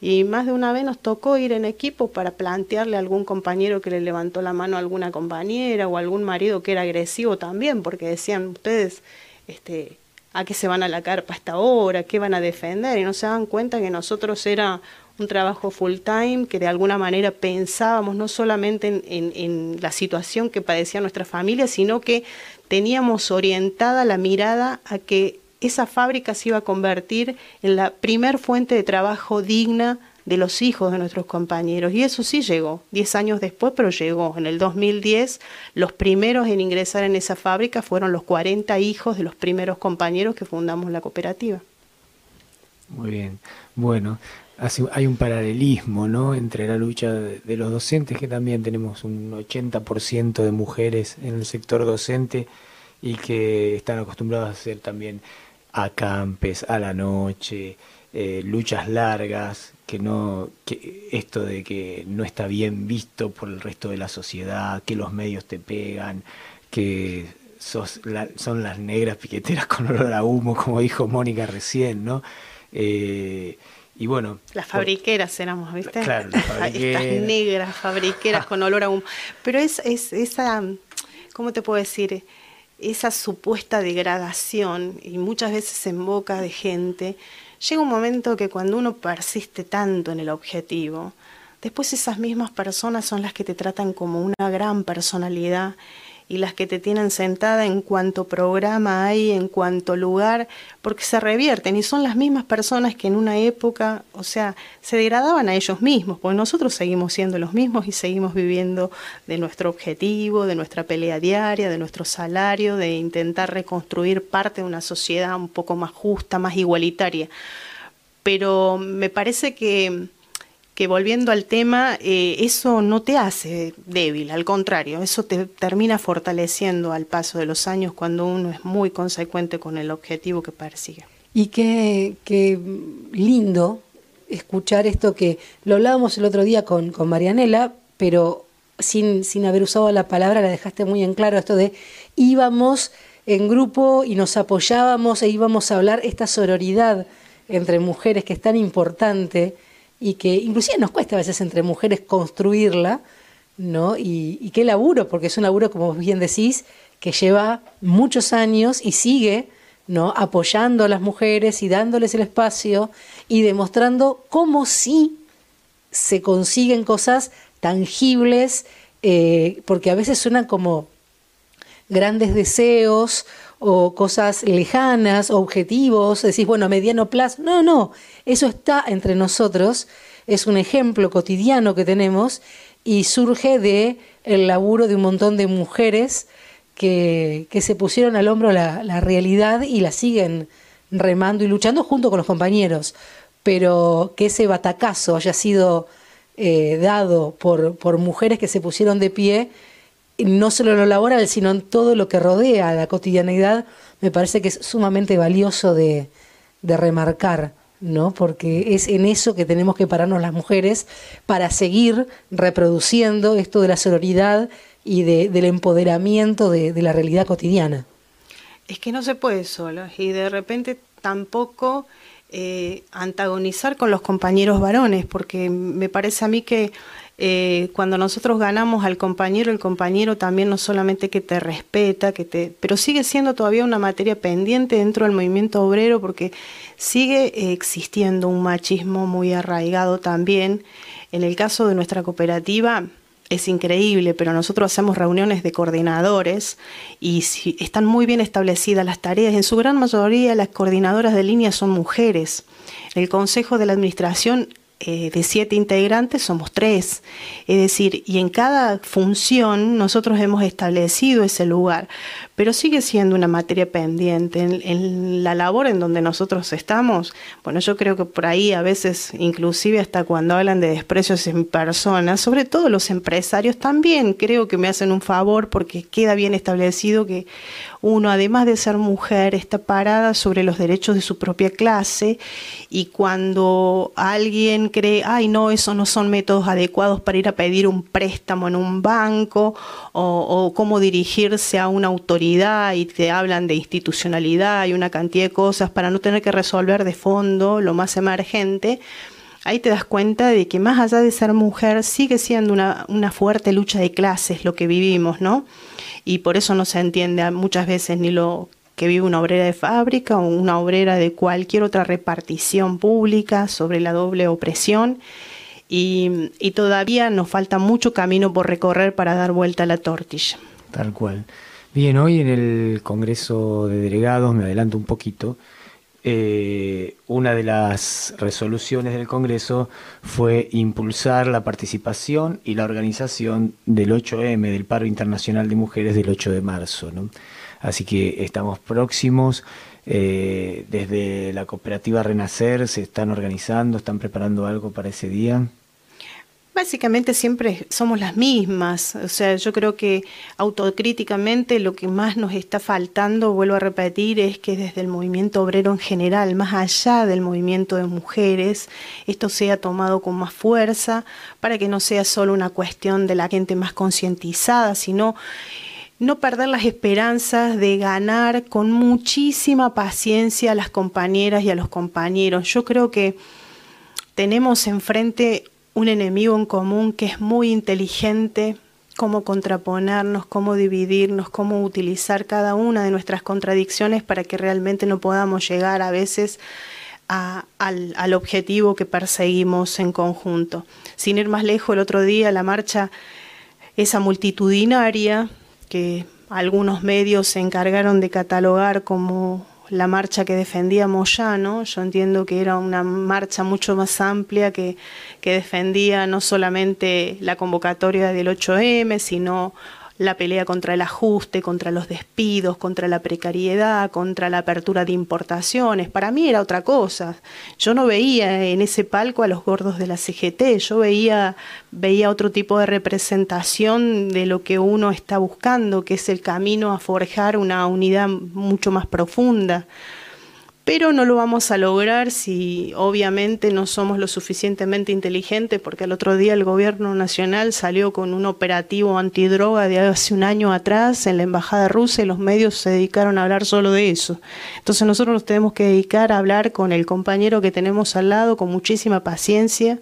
Y más de una vez nos tocó ir en equipo para plantearle a algún compañero que le levantó la mano a alguna compañera o algún marido que era agresivo también, porque decían ustedes, este, a qué se van a la carpa hasta ahora, qué van a defender, y no se dan cuenta que nosotros era un trabajo full time, que de alguna manera pensábamos no solamente en, la situación que padecía nuestra familia, sino que teníamos orientada la mirada a que esa fábrica se iba a convertir en la primer fuente de trabajo digna de los hijos de nuestros compañeros. Y eso sí llegó, diez años después, pero llegó. En el 2010, los primeros en ingresar en esa fábrica fueron los 40 hijos de los primeros compañeros que fundamos la cooperativa. Muy bien. Bueno, hay un paralelismo ¿no? entre la lucha de los docentes, que también tenemos un 80% de mujeres en el sector docente y que están acostumbrados a hacer también acampes a la noche, eh, luchas largas, que no que esto de que no está bien visto por el resto de la sociedad, que los medios te pegan, que sos son las negras piqueteras con olor a humo, como dijo Mónica recién, ¿no? Eh, y bueno. Las fabriqueras éramos, ¿viste? Claro, Estas negras fabriqueras con olor a humo. Pero es, es esa, ¿cómo te puedo decir? Esa supuesta degradación, y muchas veces en boca de gente, llega un momento que cuando uno persiste tanto en el objetivo, después esas mismas personas son las que te tratan como una gran personalidad y las que te tienen sentada en cuanto programa hay, en cuanto lugar, porque se revierten y son las mismas personas que en una época, o sea, se degradaban a ellos mismos, porque nosotros seguimos siendo los mismos y seguimos viviendo de nuestro objetivo, de nuestra pelea diaria, de nuestro salario, de intentar reconstruir parte de una sociedad un poco más justa, más igualitaria. Pero me parece que que volviendo al tema, eh, eso no te hace débil, al contrario, eso te termina fortaleciendo al paso de los años cuando uno es muy consecuente con el objetivo que persigue. Y qué, lindo escuchar esto que lo hablábamos el otro día con, con Marianela, pero sin, sin haber usado la palabra la dejaste muy en claro, esto de íbamos en grupo y nos apoyábamos e íbamos a hablar esta sororidad entre mujeres que es tan importante y que inclusive nos cuesta a veces entre mujeres construirla, ¿no? Y, qué laburo, porque es un laburo, como bien decís, que lleva muchos años y sigue, ¿no? Apoyando a las mujeres y dándoles el espacio y demostrando cómo sí se consiguen cosas tangibles, eh, porque a veces suenan como grandes deseos o cosas lejanas, objetivos, decís, bueno, a mediano plazo. No, no, eso está entre nosotros, es un ejemplo cotidiano que tenemos y surge de el laburo de un montón de mujeres que, que se pusieron al hombro la, la realidad y la siguen remando y luchando junto con los compañeros, pero que ese batacazo haya sido eh, dado por, por mujeres que se pusieron de pie, no solo lo laboral, sino en todo lo que rodea la cotidianidad, me parece que es sumamente valioso de, de remarcar. ¿no? Porque es en eso que tenemos que pararnos las mujeres para seguir reproduciendo esto de la sororidad y de, del empoderamiento de, de la realidad cotidiana. Es que no se puede solo y de repente tampoco eh, antagonizar con los compañeros varones, porque me parece a mí que eh, cuando nosotros ganamos al compañero, el compañero también no solamente que te respeta, que te, pero sigue siendo todavía una materia pendiente dentro del movimiento obrero, porque sigue existiendo un machismo muy arraigado también. En el caso de nuestra cooperativa, es increíble, pero nosotros hacemos reuniones de coordinadores y si están muy bien establecidas las tareas. En su gran mayoría las coordinadoras de línea son mujeres. El Consejo de la Administración eh, de siete integrantes somos tres. Es decir, y en cada función nosotros hemos establecido ese lugar, pero sigue siendo una materia pendiente. En, la labor en donde nosotros estamos, bueno, yo creo que por ahí a veces, inclusive hasta cuando hablan de desprecios en personas, sobre todo los empresarios también creo que me hacen un favor porque queda bien establecido que uno, además de ser mujer, está parada sobre los derechos de su propia clase y cuando alguien cree, ay no, esos no son métodos adecuados para ir a pedir un préstamo en un banco o cómo dirigirse a una autoridad y te hablan de institucionalidad y una cantidad de cosas para no tener que resolver de fondo lo más emergente, ahí te das cuenta de que más allá de ser mujer sigue siendo una, una fuerte lucha de clases lo que vivimos, ¿no? Y por eso no se entiende muchas veces ni lo que vive una obrera de fábrica o una obrera de cualquier otra repartición pública sobre la doble opresión. Y, y todavía nos falta mucho camino por recorrer para dar vuelta a la tortilla. Tal cual. Bien, hoy en el Congreso de Delegados, me adelanto un poquito, eh, una de las resoluciones del Congreso fue impulsar la participación y la organización del 8M, del paro internacional de mujeres del 8 de marzo. ¿no? Así que estamos próximos. Eh, desde la cooperativa Renacer se están organizando, están preparando algo para ese día. Básicamente siempre somos las mismas, o sea, yo creo que autocríticamente lo que más nos está faltando, vuelvo a repetir, es que desde el movimiento obrero en general, más allá del movimiento de mujeres, esto sea tomado con más fuerza para que no sea solo una cuestión de la gente más concientizada, sino no perder las esperanzas de ganar con muchísima paciencia a las compañeras y a los compañeros. Yo creo que tenemos enfrente un enemigo en común que es muy inteligente, cómo contraponernos, cómo dividirnos, cómo utilizar cada una de nuestras contradicciones para que realmente no podamos llegar a veces al, al, objetivo que perseguimos en conjunto. Sin ir más lejos, el otro día la marcha, esa multitudinaria que algunos medios se encargaron de catalogar como la marcha que defendía Moyano, yo entiendo que era una marcha mucho más amplia que, que defendía no solamente la convocatoria del 8M, sino la pelea contra el ajuste, contra los despidos, contra la precariedad, contra la apertura de importaciones. Para mí era otra cosa. Yo no veía en ese palco a los gordos de la CGT, yo veía, veía otro tipo de representación de lo que uno está buscando, que es el camino a forjar una unidad mucho más profunda pero no lo vamos a lograr si obviamente no somos lo suficientemente inteligentes, porque el otro día el gobierno nacional salió con un operativo antidroga de hace un año atrás en la embajada rusa y los medios se dedicaron a hablar solo de eso. Entonces nosotros nos tenemos que dedicar a hablar con el compañero que tenemos al lado con muchísima paciencia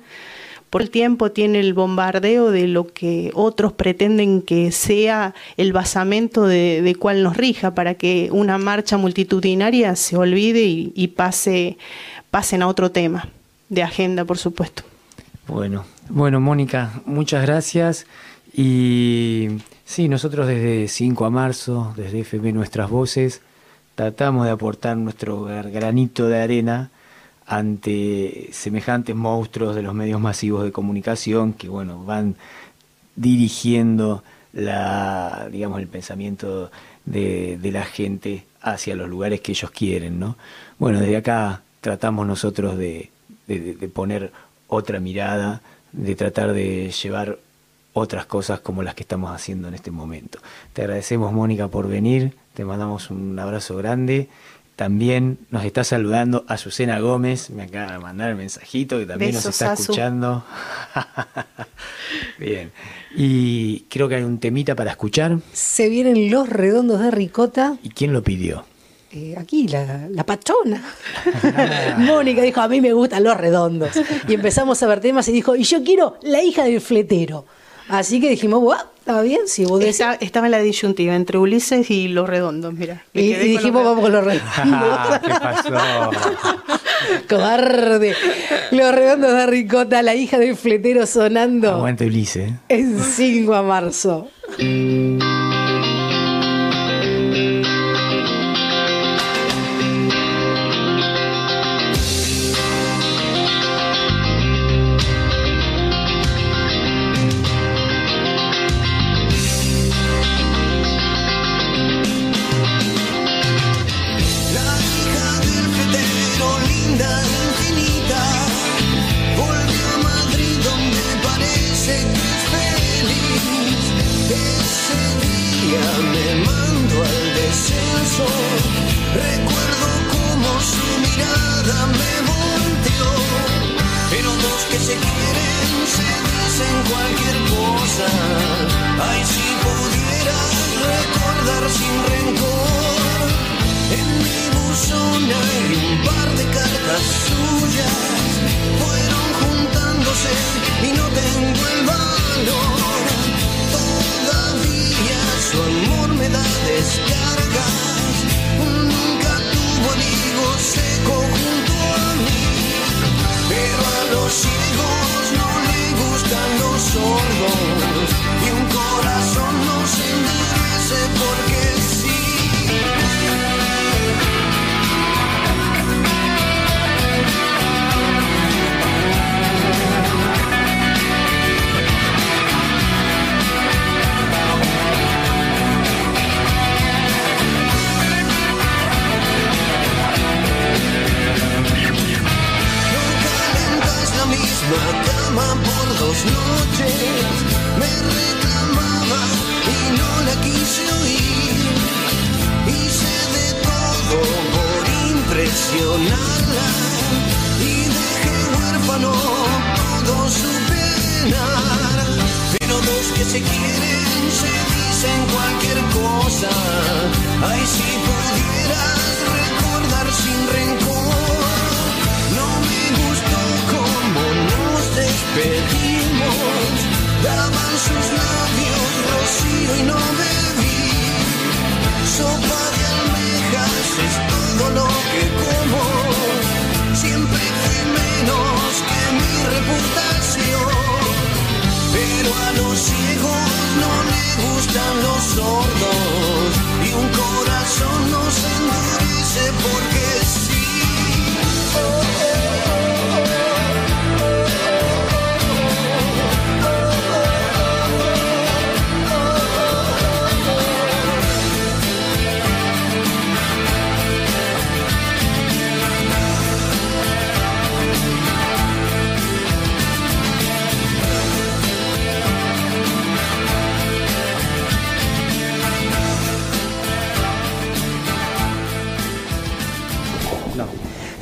por el tiempo tiene el bombardeo de lo que otros pretenden que sea el basamento de, de cuál nos rija para que una marcha multitudinaria se olvide y, y pase, pasen a otro tema de agenda, por supuesto. Bueno, bueno, Mónica, muchas gracias. Y sí, nosotros desde 5 a marzo, desde FM Nuestras Voces, tratamos de aportar nuestro granito de arena ante semejantes monstruos de los medios masivos de comunicación que bueno van dirigiendo la, digamos, el pensamiento de, de la gente hacia los lugares que ellos quieren, ¿no? Bueno, desde acá tratamos nosotros de, de- de poner otra mirada, de tratar de llevar otras cosas como las que estamos haciendo en este momento. Te agradecemos, Mónica, por venir, te mandamos un abrazo grande. También nos está saludando Azucena Gómez, me acaba de mandar el mensajito que también nos está Azu. escuchando. Bien, y creo que hay un temita para escuchar. Se vienen los redondos de ricota. ¿Y quién lo pidió? Eh, aquí, la, la patrona. Mónica dijo, a mí me gustan los redondos. Y empezamos a ver temas y dijo, y yo quiero la hija del fletero. Así que dijimos, "Buah, está bien, si vos decís. Estaba en la disyuntiva entre Ulises y los redondos, mira. Y, dijimos, vamos con los redondos. ¿Qué pasó? Cobarde. Los redondos de ricota, la hija del fletero sonando Aguante Ulises. en 5 a marzo.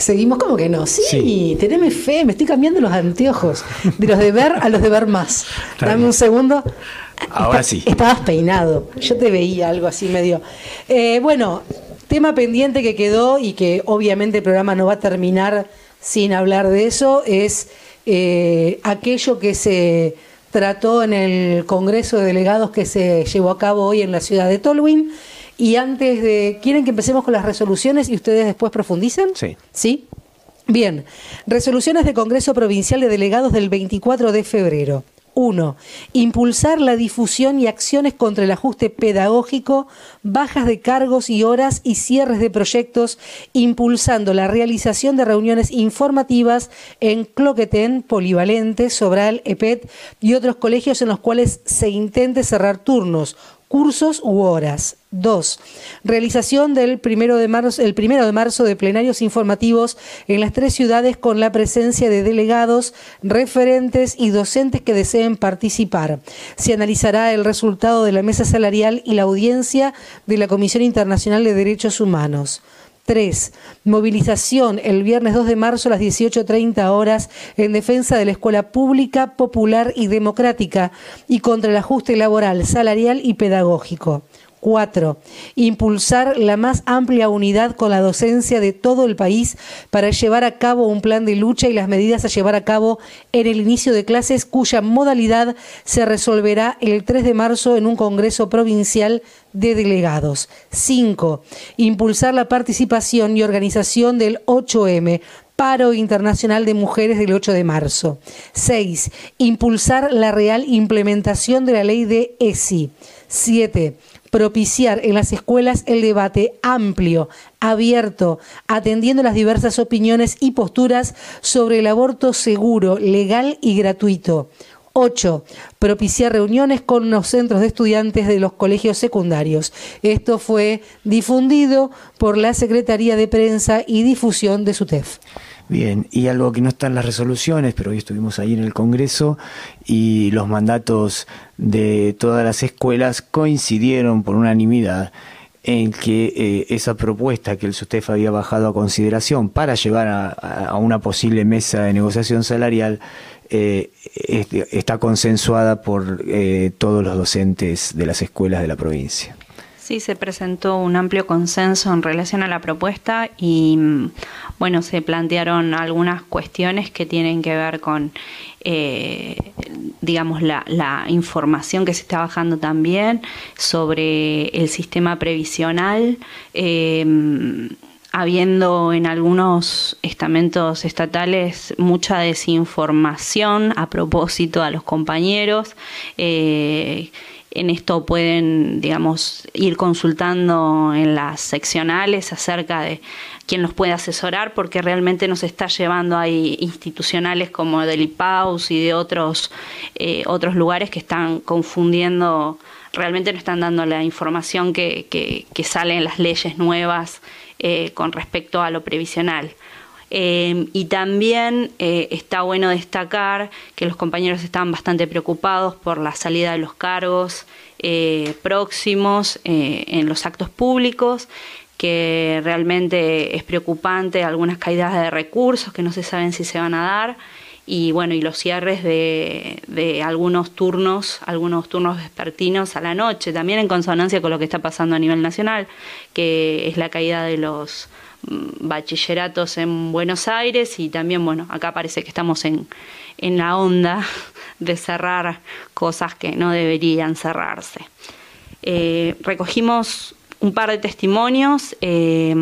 Seguimos como que no. Sí, Sí. teneme fe, me estoy cambiando los anteojos. De los de ver a los de ver más. Está Dame bien. un segundo. Ahora Está- sí. Estabas peinado. Yo te veía algo así medio. Eh, bueno, tema pendiente que quedó y que obviamente el programa no va a terminar sin hablar de eso es eh, aquello que se trató en el Congreso de Delegados que se llevó a cabo hoy en la ciudad de Tolwyn. Y antes de. ¿Quieren que empecemos con las resoluciones y ustedes después profundicen? Sí. ¿Sí? Bien. Resoluciones de Congreso Provincial de Delegados del 24 de febrero. 1. Impulsar la difusión y acciones contra el ajuste pedagógico, bajas de cargos y horas y cierres de proyectos, impulsando la realización de reuniones informativas en Cloquetén, Polivalente, Sobral, EPET y otros colegios en los cuales se intente cerrar turnos cursos u horas. 2. Realización del primero de marzo, el primero de marzo de plenarios informativos en las tres ciudades con la presencia de delegados, referentes y docentes que deseen participar. Se analizará el resultado de la mesa salarial y la audiencia de la Comisión Internacional de Derechos Humanos. 3. Movilización el viernes 2 de marzo a las 18.30 horas en defensa de la escuela pública, popular y democrática y contra el ajuste laboral, salarial y pedagógico. 4. Impulsar la más amplia unidad con la docencia de todo el país para llevar a cabo un plan de lucha y las medidas a llevar a cabo en el inicio de clases cuya modalidad se resolverá el 3 de marzo en un Congreso Provincial de Delegados. 5. Impulsar la participación y organización del 8M, Paro Internacional de Mujeres del 8 de marzo. 6. Impulsar la real implementación de la ley de ESI. 7 propiciar en las escuelas el debate amplio, abierto, atendiendo las diversas opiniones y posturas sobre el aborto seguro, legal y gratuito. 8. Propiciar reuniones con los centros de estudiantes de los colegios secundarios. Esto fue difundido por la Secretaría de Prensa y Difusión de SUTEF. Bien, y algo que no está en las resoluciones, pero hoy estuvimos ahí en el Congreso y los mandatos de todas las escuelas coincidieron por unanimidad en que eh, esa propuesta que el SUTEF había bajado a consideración para llevar a, una posible mesa de negociación salarial eh, está consensuada por eh, todos los docentes de las escuelas de la provincia. Sí, se presentó un amplio consenso en relación a la propuesta y mm, bueno, se plantearon algunas cuestiones que tienen que ver con, eh, digamos, la, información que se está bajando también sobre el sistema previsional. Eh, habiendo en algunos estamentos estatales mucha desinformación a propósito a los compañeros. Eh, en esto pueden, digamos, ir consultando en las seccionales acerca de quién los puede asesorar, porque realmente nos está llevando a institucionales como del IPAUS y de otros, eh, otros lugares que están confundiendo, realmente no están dando la información que, que, sale en las leyes nuevas eh, con respecto a lo previsional. Eh, y también está bueno destacar que los compañeros están bastante preocupados por la salida de los cargos próximos en los actos públicos que realmente es preocupante, algunas caídas de recursos que no se saben si se van a dar. Y bueno, y los cierres de, de, algunos turnos, algunos turnos vespertinos a la noche, también en consonancia con lo que está pasando a nivel nacional, que es la caída de los bachilleratos en Buenos Aires y también, bueno, acá parece que estamos en, en la onda de cerrar cosas que no deberían cerrarse. Eh, recogimos un par de testimonios eh,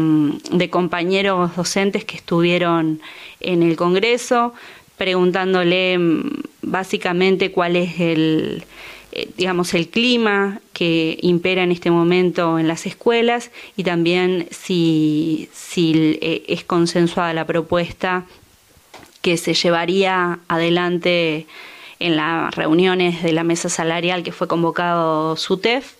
de compañeros docentes que estuvieron en el Congreso, preguntándole mm, básicamente cuál es el, eh, digamos, el clima que impera en este momento en las escuelas y también si, si eh, es consensuada la propuesta que se llevaría adelante en las reuniones de la mesa salarial que fue convocado SUTEF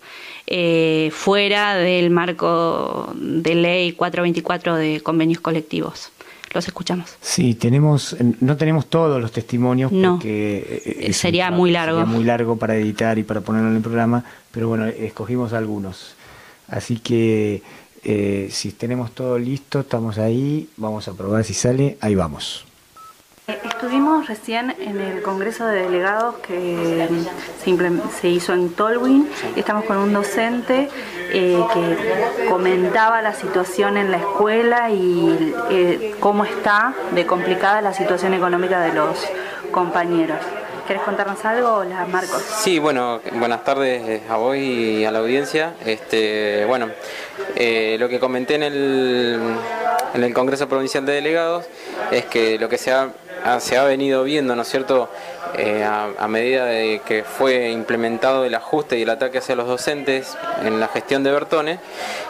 eh, fuera del marco de ley 424 de convenios colectivos. Los escuchamos. Sí, tenemos, no tenemos todos los testimonios porque eh, sería muy largo. Sería muy largo para editar y para ponerlo en el programa, pero bueno, escogimos algunos. Así que eh, si tenemos todo listo, estamos ahí, vamos a probar si sale, ahí vamos. Estuvimos recién en el Congreso de Delegados que se, hizo en Tolwyn. Estamos con un docente eh, que comentaba la situación en la escuela y eh, cómo está de complicada la situación económica de los compañeros. ¿Querés contarnos algo, Marcos? Sí, bueno, buenas tardes a vos y a la audiencia. Este, bueno, eh, lo que comenté en el, en el Congreso Provincial de Delegados es que lo que se ha se ha venido viendo, ¿no es cierto?, eh, a, medida de que fue implementado el ajuste y el ataque hacia los docentes en la gestión de Bertone,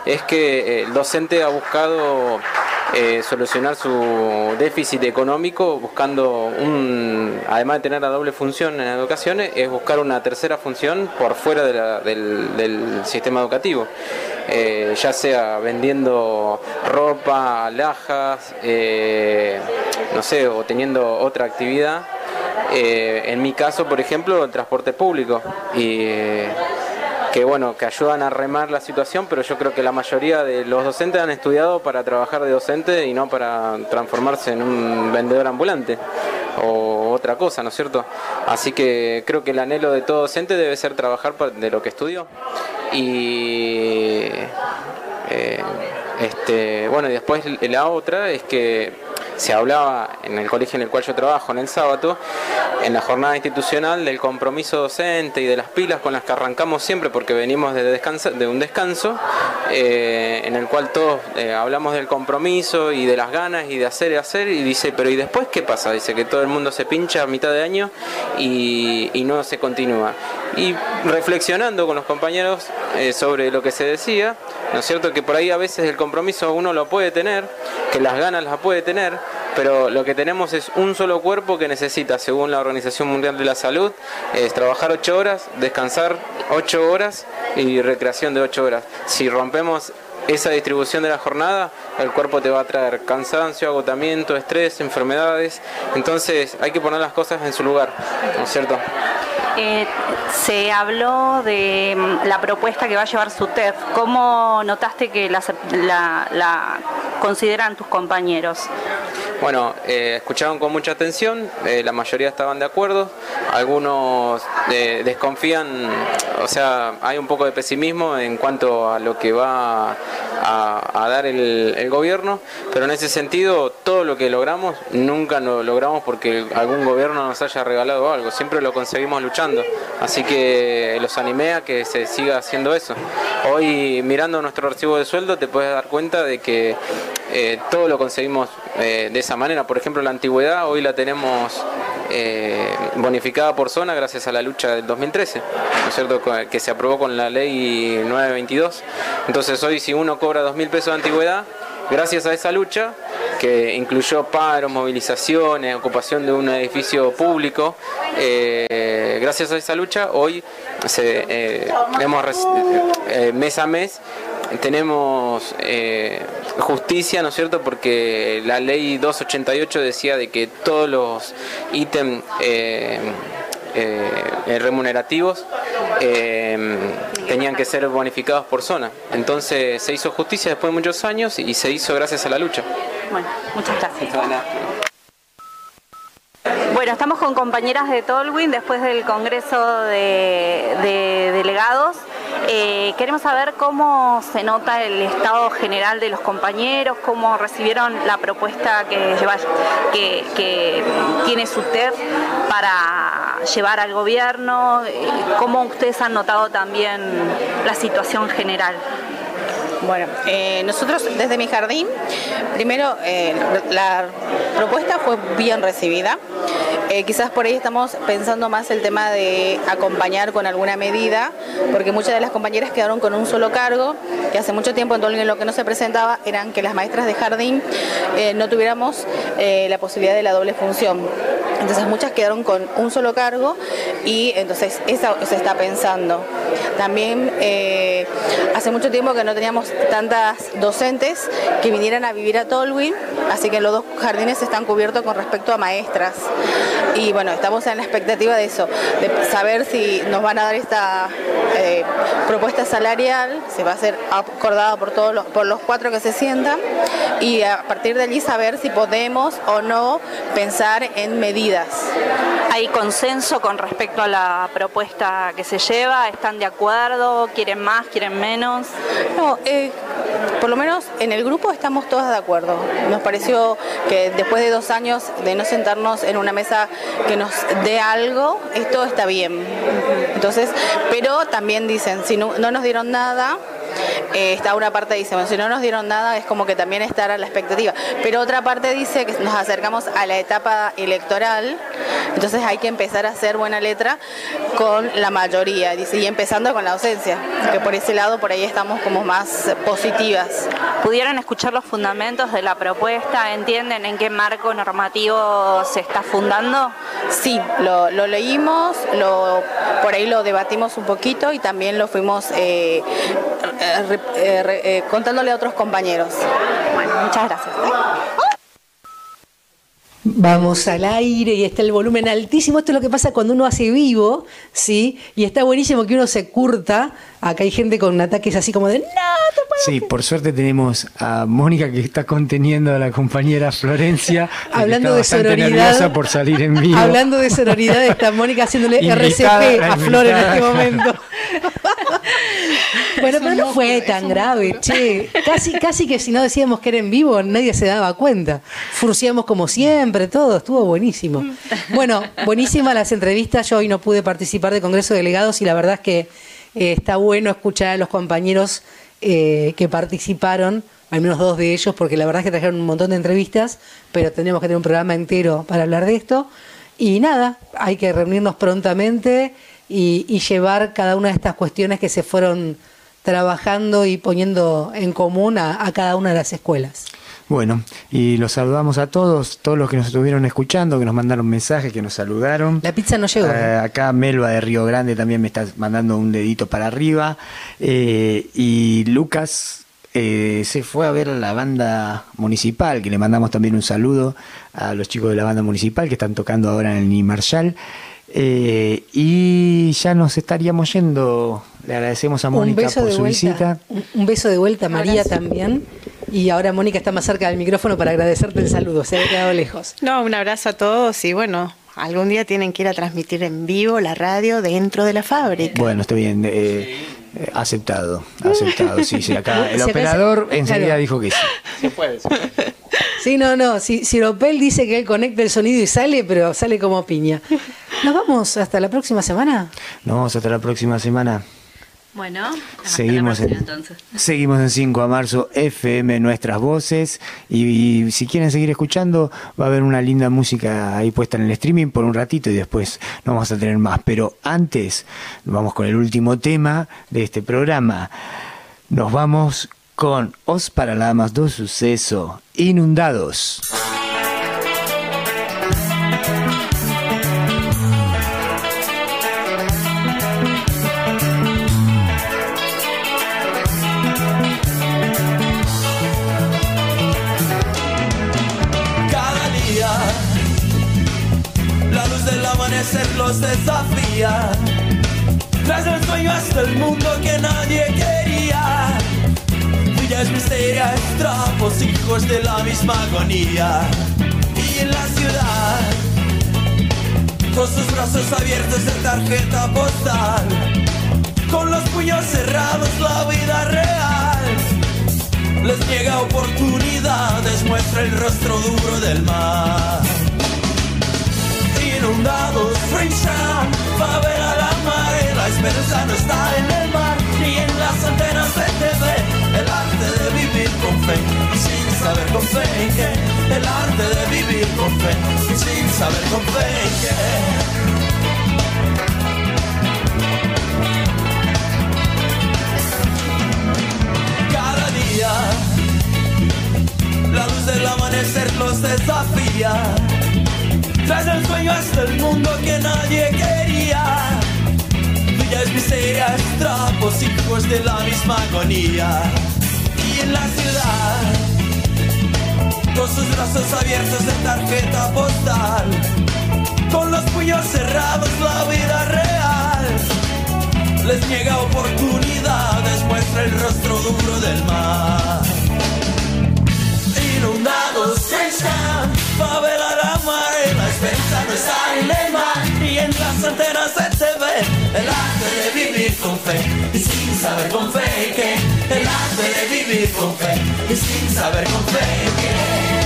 es que el docente ha buscado eh, solucionar su déficit económico buscando un, además de tener la doble función en educación, es buscar una tercera función por fuera del, sistema educativo, eh, ya sea vendiendo ropa, alhajas, eh, no sé, o teniendo otra actividad. en mi caso, por ejemplo, el transporte público. Y que bueno, que ayudan a remar la situación, pero yo creo que la mayoría de los docentes han estudiado para trabajar de docente y no para transformarse en un vendedor ambulante o otra cosa, ¿no es cierto? Así que creo que el anhelo de todo docente debe ser trabajar de lo que estudió. Y eh, este, bueno, y después la otra es que se hablaba en el colegio en el cual yo trabajo en el sábado, en la jornada institucional del compromiso docente y de las pilas con las que arrancamos siempre porque venimos de, de un descanso, eh, en el cual todos eh, hablamos del compromiso y de las ganas y de hacer y hacer, y dice, pero ¿y después qué pasa? Dice que todo el mundo se pincha a mitad de año y, no se continúa. Y reflexionando con los compañeros eh, sobre lo que se decía, ¿no es cierto? Que por ahí a veces el compromiso uno lo puede tener, que las ganas las puede tener, pero lo que tenemos es un solo cuerpo que necesita, según la Organización Mundial de la Salud, es trabajar ocho horas, descansar ocho horas y recreación de ocho horas. Si rompemos esa distribución de la jornada, el cuerpo te va a traer cansancio, agotamiento, estrés, enfermedades. Entonces hay que poner las cosas en su lugar, ¿no es cierto? Eh, se habló de mm, la propuesta que va a llevar su TEF. ¿Cómo notaste que la, la consideran tus compañeros? Bueno, eh, escucharon con mucha atención, eh, la mayoría estaban de acuerdo, algunos eh, desconfían, o sea, hay un poco de pesimismo en cuanto a lo que va a, dar el, gobierno, pero en ese sentido todo lo que logramos nunca lo logramos porque algún gobierno nos haya regalado algo, siempre lo conseguimos luchando, así que los animé a que se siga haciendo eso. Hoy mirando nuestro recibo de sueldo te puedes dar cuenta de que todo lo conseguimos de esa manera. Por ejemplo, la antigüedad hoy la tenemos eh, bonificada por zona gracias a la lucha del 2013, ¿no es cierto? Que se aprobó con la ley 922. Entonces hoy si uno cobra dos mil pesos de antigüedad, gracias a esa lucha, que incluyó paros, movilizaciones, ocupación de un edificio público, eh, gracias a esa lucha hoy se, eh, hemos, mes a mes tenemos eh, justicia, ¿no es cierto? Porque la ley 288 decía de que todos los ítems eh, eh, remunerativos tenían que ser bonificados por zona. Entonces se hizo justicia después de muchos años y se hizo gracias a la lucha. Bueno, muchas gracias. Bueno, estamos con compañeras de Tolwyn después del Congreso de Delegados. Eh, queremos saber cómo se nota el estado general de los compañeros, cómo recibieron la propuesta que, que, tiene su TEF para llevar al gobierno, eh, cómo ustedes han notado también la situación general. Bueno, eh, nosotros desde mi jardín, primero la propuesta fue bien recibida. Eh, quizás por ahí estamos pensando más el tema de acompañar con alguna medida, porque muchas de las compañeras quedaron con un solo cargo, que hace mucho tiempo en lo que no se presentaba eran que las maestras de jardín eh, no tuviéramos eh, la posibilidad de la doble función. Entonces muchas quedaron con un solo cargo y entonces eso se está pensando. También hace mucho tiempo que no teníamos tantas docentes que vinieran a vivir a Tolwyn, así que los dos jardines están cubiertos con respecto a maestras. Y bueno, estamos en la expectativa de eso, de saber si nos van a dar esta eh, propuesta salarial, se va a ser acordada por todos por los cuatro que se sientan y a partir de allí saber si podemos o no pensar en medidas. ¿Hay consenso con respecto a la propuesta que se lleva? ¿Están de acuerdo? ¿Quieren más? ¿Quieren menos? No, eh, por lo menos en el grupo estamos todas de acuerdo. Nos pareció que después de dos años de no sentarnos en una mesa que nos dé algo, esto está bien. Entonces, pero también dicen, si no, nos dieron nada, eh, está una parte dice, bueno, si no nos dieron nada es como que también estar a la expectativa. Pero otra parte dice que nos acercamos a la etapa electoral, entonces hay que empezar a hacer buena letra con la mayoría, dice, y empezando con la ausencia, que por ese lado por ahí estamos como más positivas. ¿Pudieron escuchar los fundamentos de la propuesta? ¿Entienden en qué marco normativo se está fundando? Sí, lo, lo leímos, lo, por ahí lo debatimos un poquito y también lo fuimos eh, eh, eh, eh, contándole a otros compañeros. Bueno, muchas gracias. Vamos al aire y está el volumen altísimo. Esto es lo que pasa cuando uno hace vivo, ¿sí? Y está buenísimo que uno se curta. Acá hay gente con ataques así como de ¡No! te puedo Sí, por suerte tenemos a Mónica que está conteniendo a la compañera Florencia. Hablando de sororidad. nerviosa por salir en vivo. Hablando de sororidad, está Mónica haciéndole Invitada, RCP a Flor en este momento. bueno, pero no fue tan grave, che. Casi, casi que si no decíamos que era en vivo, nadie se daba cuenta. Furciamos como siempre, todo, estuvo buenísimo. Bueno, buenísimas las entrevistas. Yo hoy no pude participar de Congreso de Delegados y la verdad es que eh, está bueno escuchar a los compañeros eh, que participaron, al menos dos de ellos, porque la verdad es que trajeron un montón de entrevistas, pero tenemos que tener un programa entero para hablar de esto. Y nada, hay que reunirnos prontamente y, y llevar cada una de estas cuestiones que se fueron trabajando y poniendo en común a, a cada una de las escuelas. Bueno, y los saludamos a todos, todos los que nos estuvieron escuchando, que nos mandaron mensajes, que nos saludaron. La pizza no llegó. Eh, acá Melba de Río Grande también me está mandando un dedito para arriba. Eh, y Lucas eh, se fue a ver a la banda municipal, que le mandamos también un saludo a los chicos de la banda municipal que están tocando ahora en el Ni Marshall. Eh, y ya nos estaríamos yendo. Le agradecemos a Mónica por su vuelta. visita. Un, un beso de vuelta a María también. Y ahora Mónica está más cerca del micrófono para agradecerte el saludo. Se había quedado lejos. No, un abrazo a todos y bueno, algún día tienen que ir a transmitir en vivo la radio dentro de la fábrica. Bueno, está bien. eh, eh, aceptado, aceptado. Sí, sí, acá el operador hace- enseguida claro. dijo que sí. Se puede, se puede. Sí, no, no. Si, si Opel dice que él conecta el sonido y sale, pero sale como piña. ¿Nos vamos hasta la próxima semana? Nos vemos hasta la próxima semana. Bueno, Seguimos en, entonces. seguimos en 5 de marzo, FM Nuestras Voces. Y, y si quieren seguir escuchando, va a haber una linda música ahí puesta en el streaming por un ratito y después no vamos a tener más. Pero antes, vamos con el último tema de este programa. Nos vamos con Os Paralamas do Suceso, Inundados. Los desafía. Tras el sueño hasta el mundo que nadie quería. Villas misterias, trapos, hijos de la misma agonía. Y en la ciudad, con sus brazos abiertos de tarjeta postal. Con los puños cerrados, la vida real les niega oportunidades, muestra el rostro duro del mar. Inundados, Freisham, favela la mar, la esperanza no está en el mar, ni en las antenas de TV, el arte de vivir con fe, y sin saber con fe en el arte de vivir con fe, y sin saber con fe en qué. La luz del amanecer los desafía. Tras el sueño hasta el mundo que nadie quería. Villas miserias, trapos, hijos de la misma agonía. Y en la ciudad, con sus brazos abiertos de tarjeta postal. Con los puños cerrados, la vida real les niega oportunidades, muestra el rostro duro del mar. Inundados están, la mar, la esperanza no está en el mar, y en las antenas de TV, el arte de vivir con fe, y sin saber con fe que, el arte de vivir con fe, y sin saber con fe que.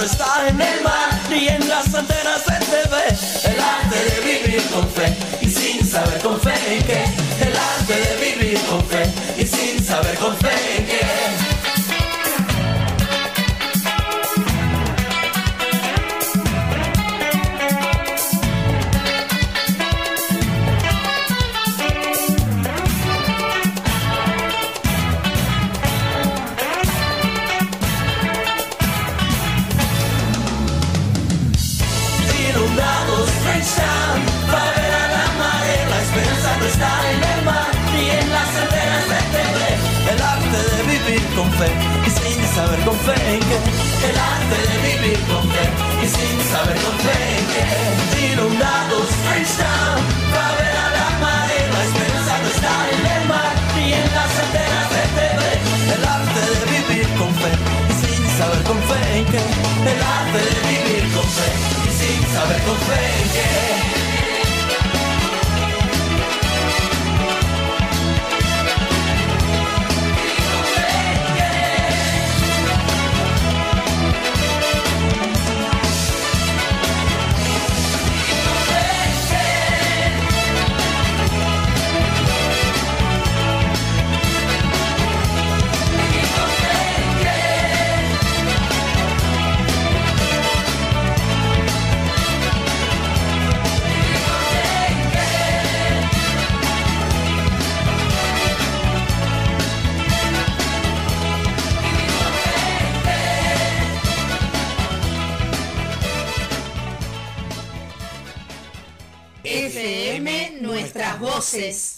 teatro está en el mar y en las antenas se te ve. El arte de vivir con fe y sin saber con fe en qué. El arte de vivir con fe y sin saber con fe en qué. saber con fe Six.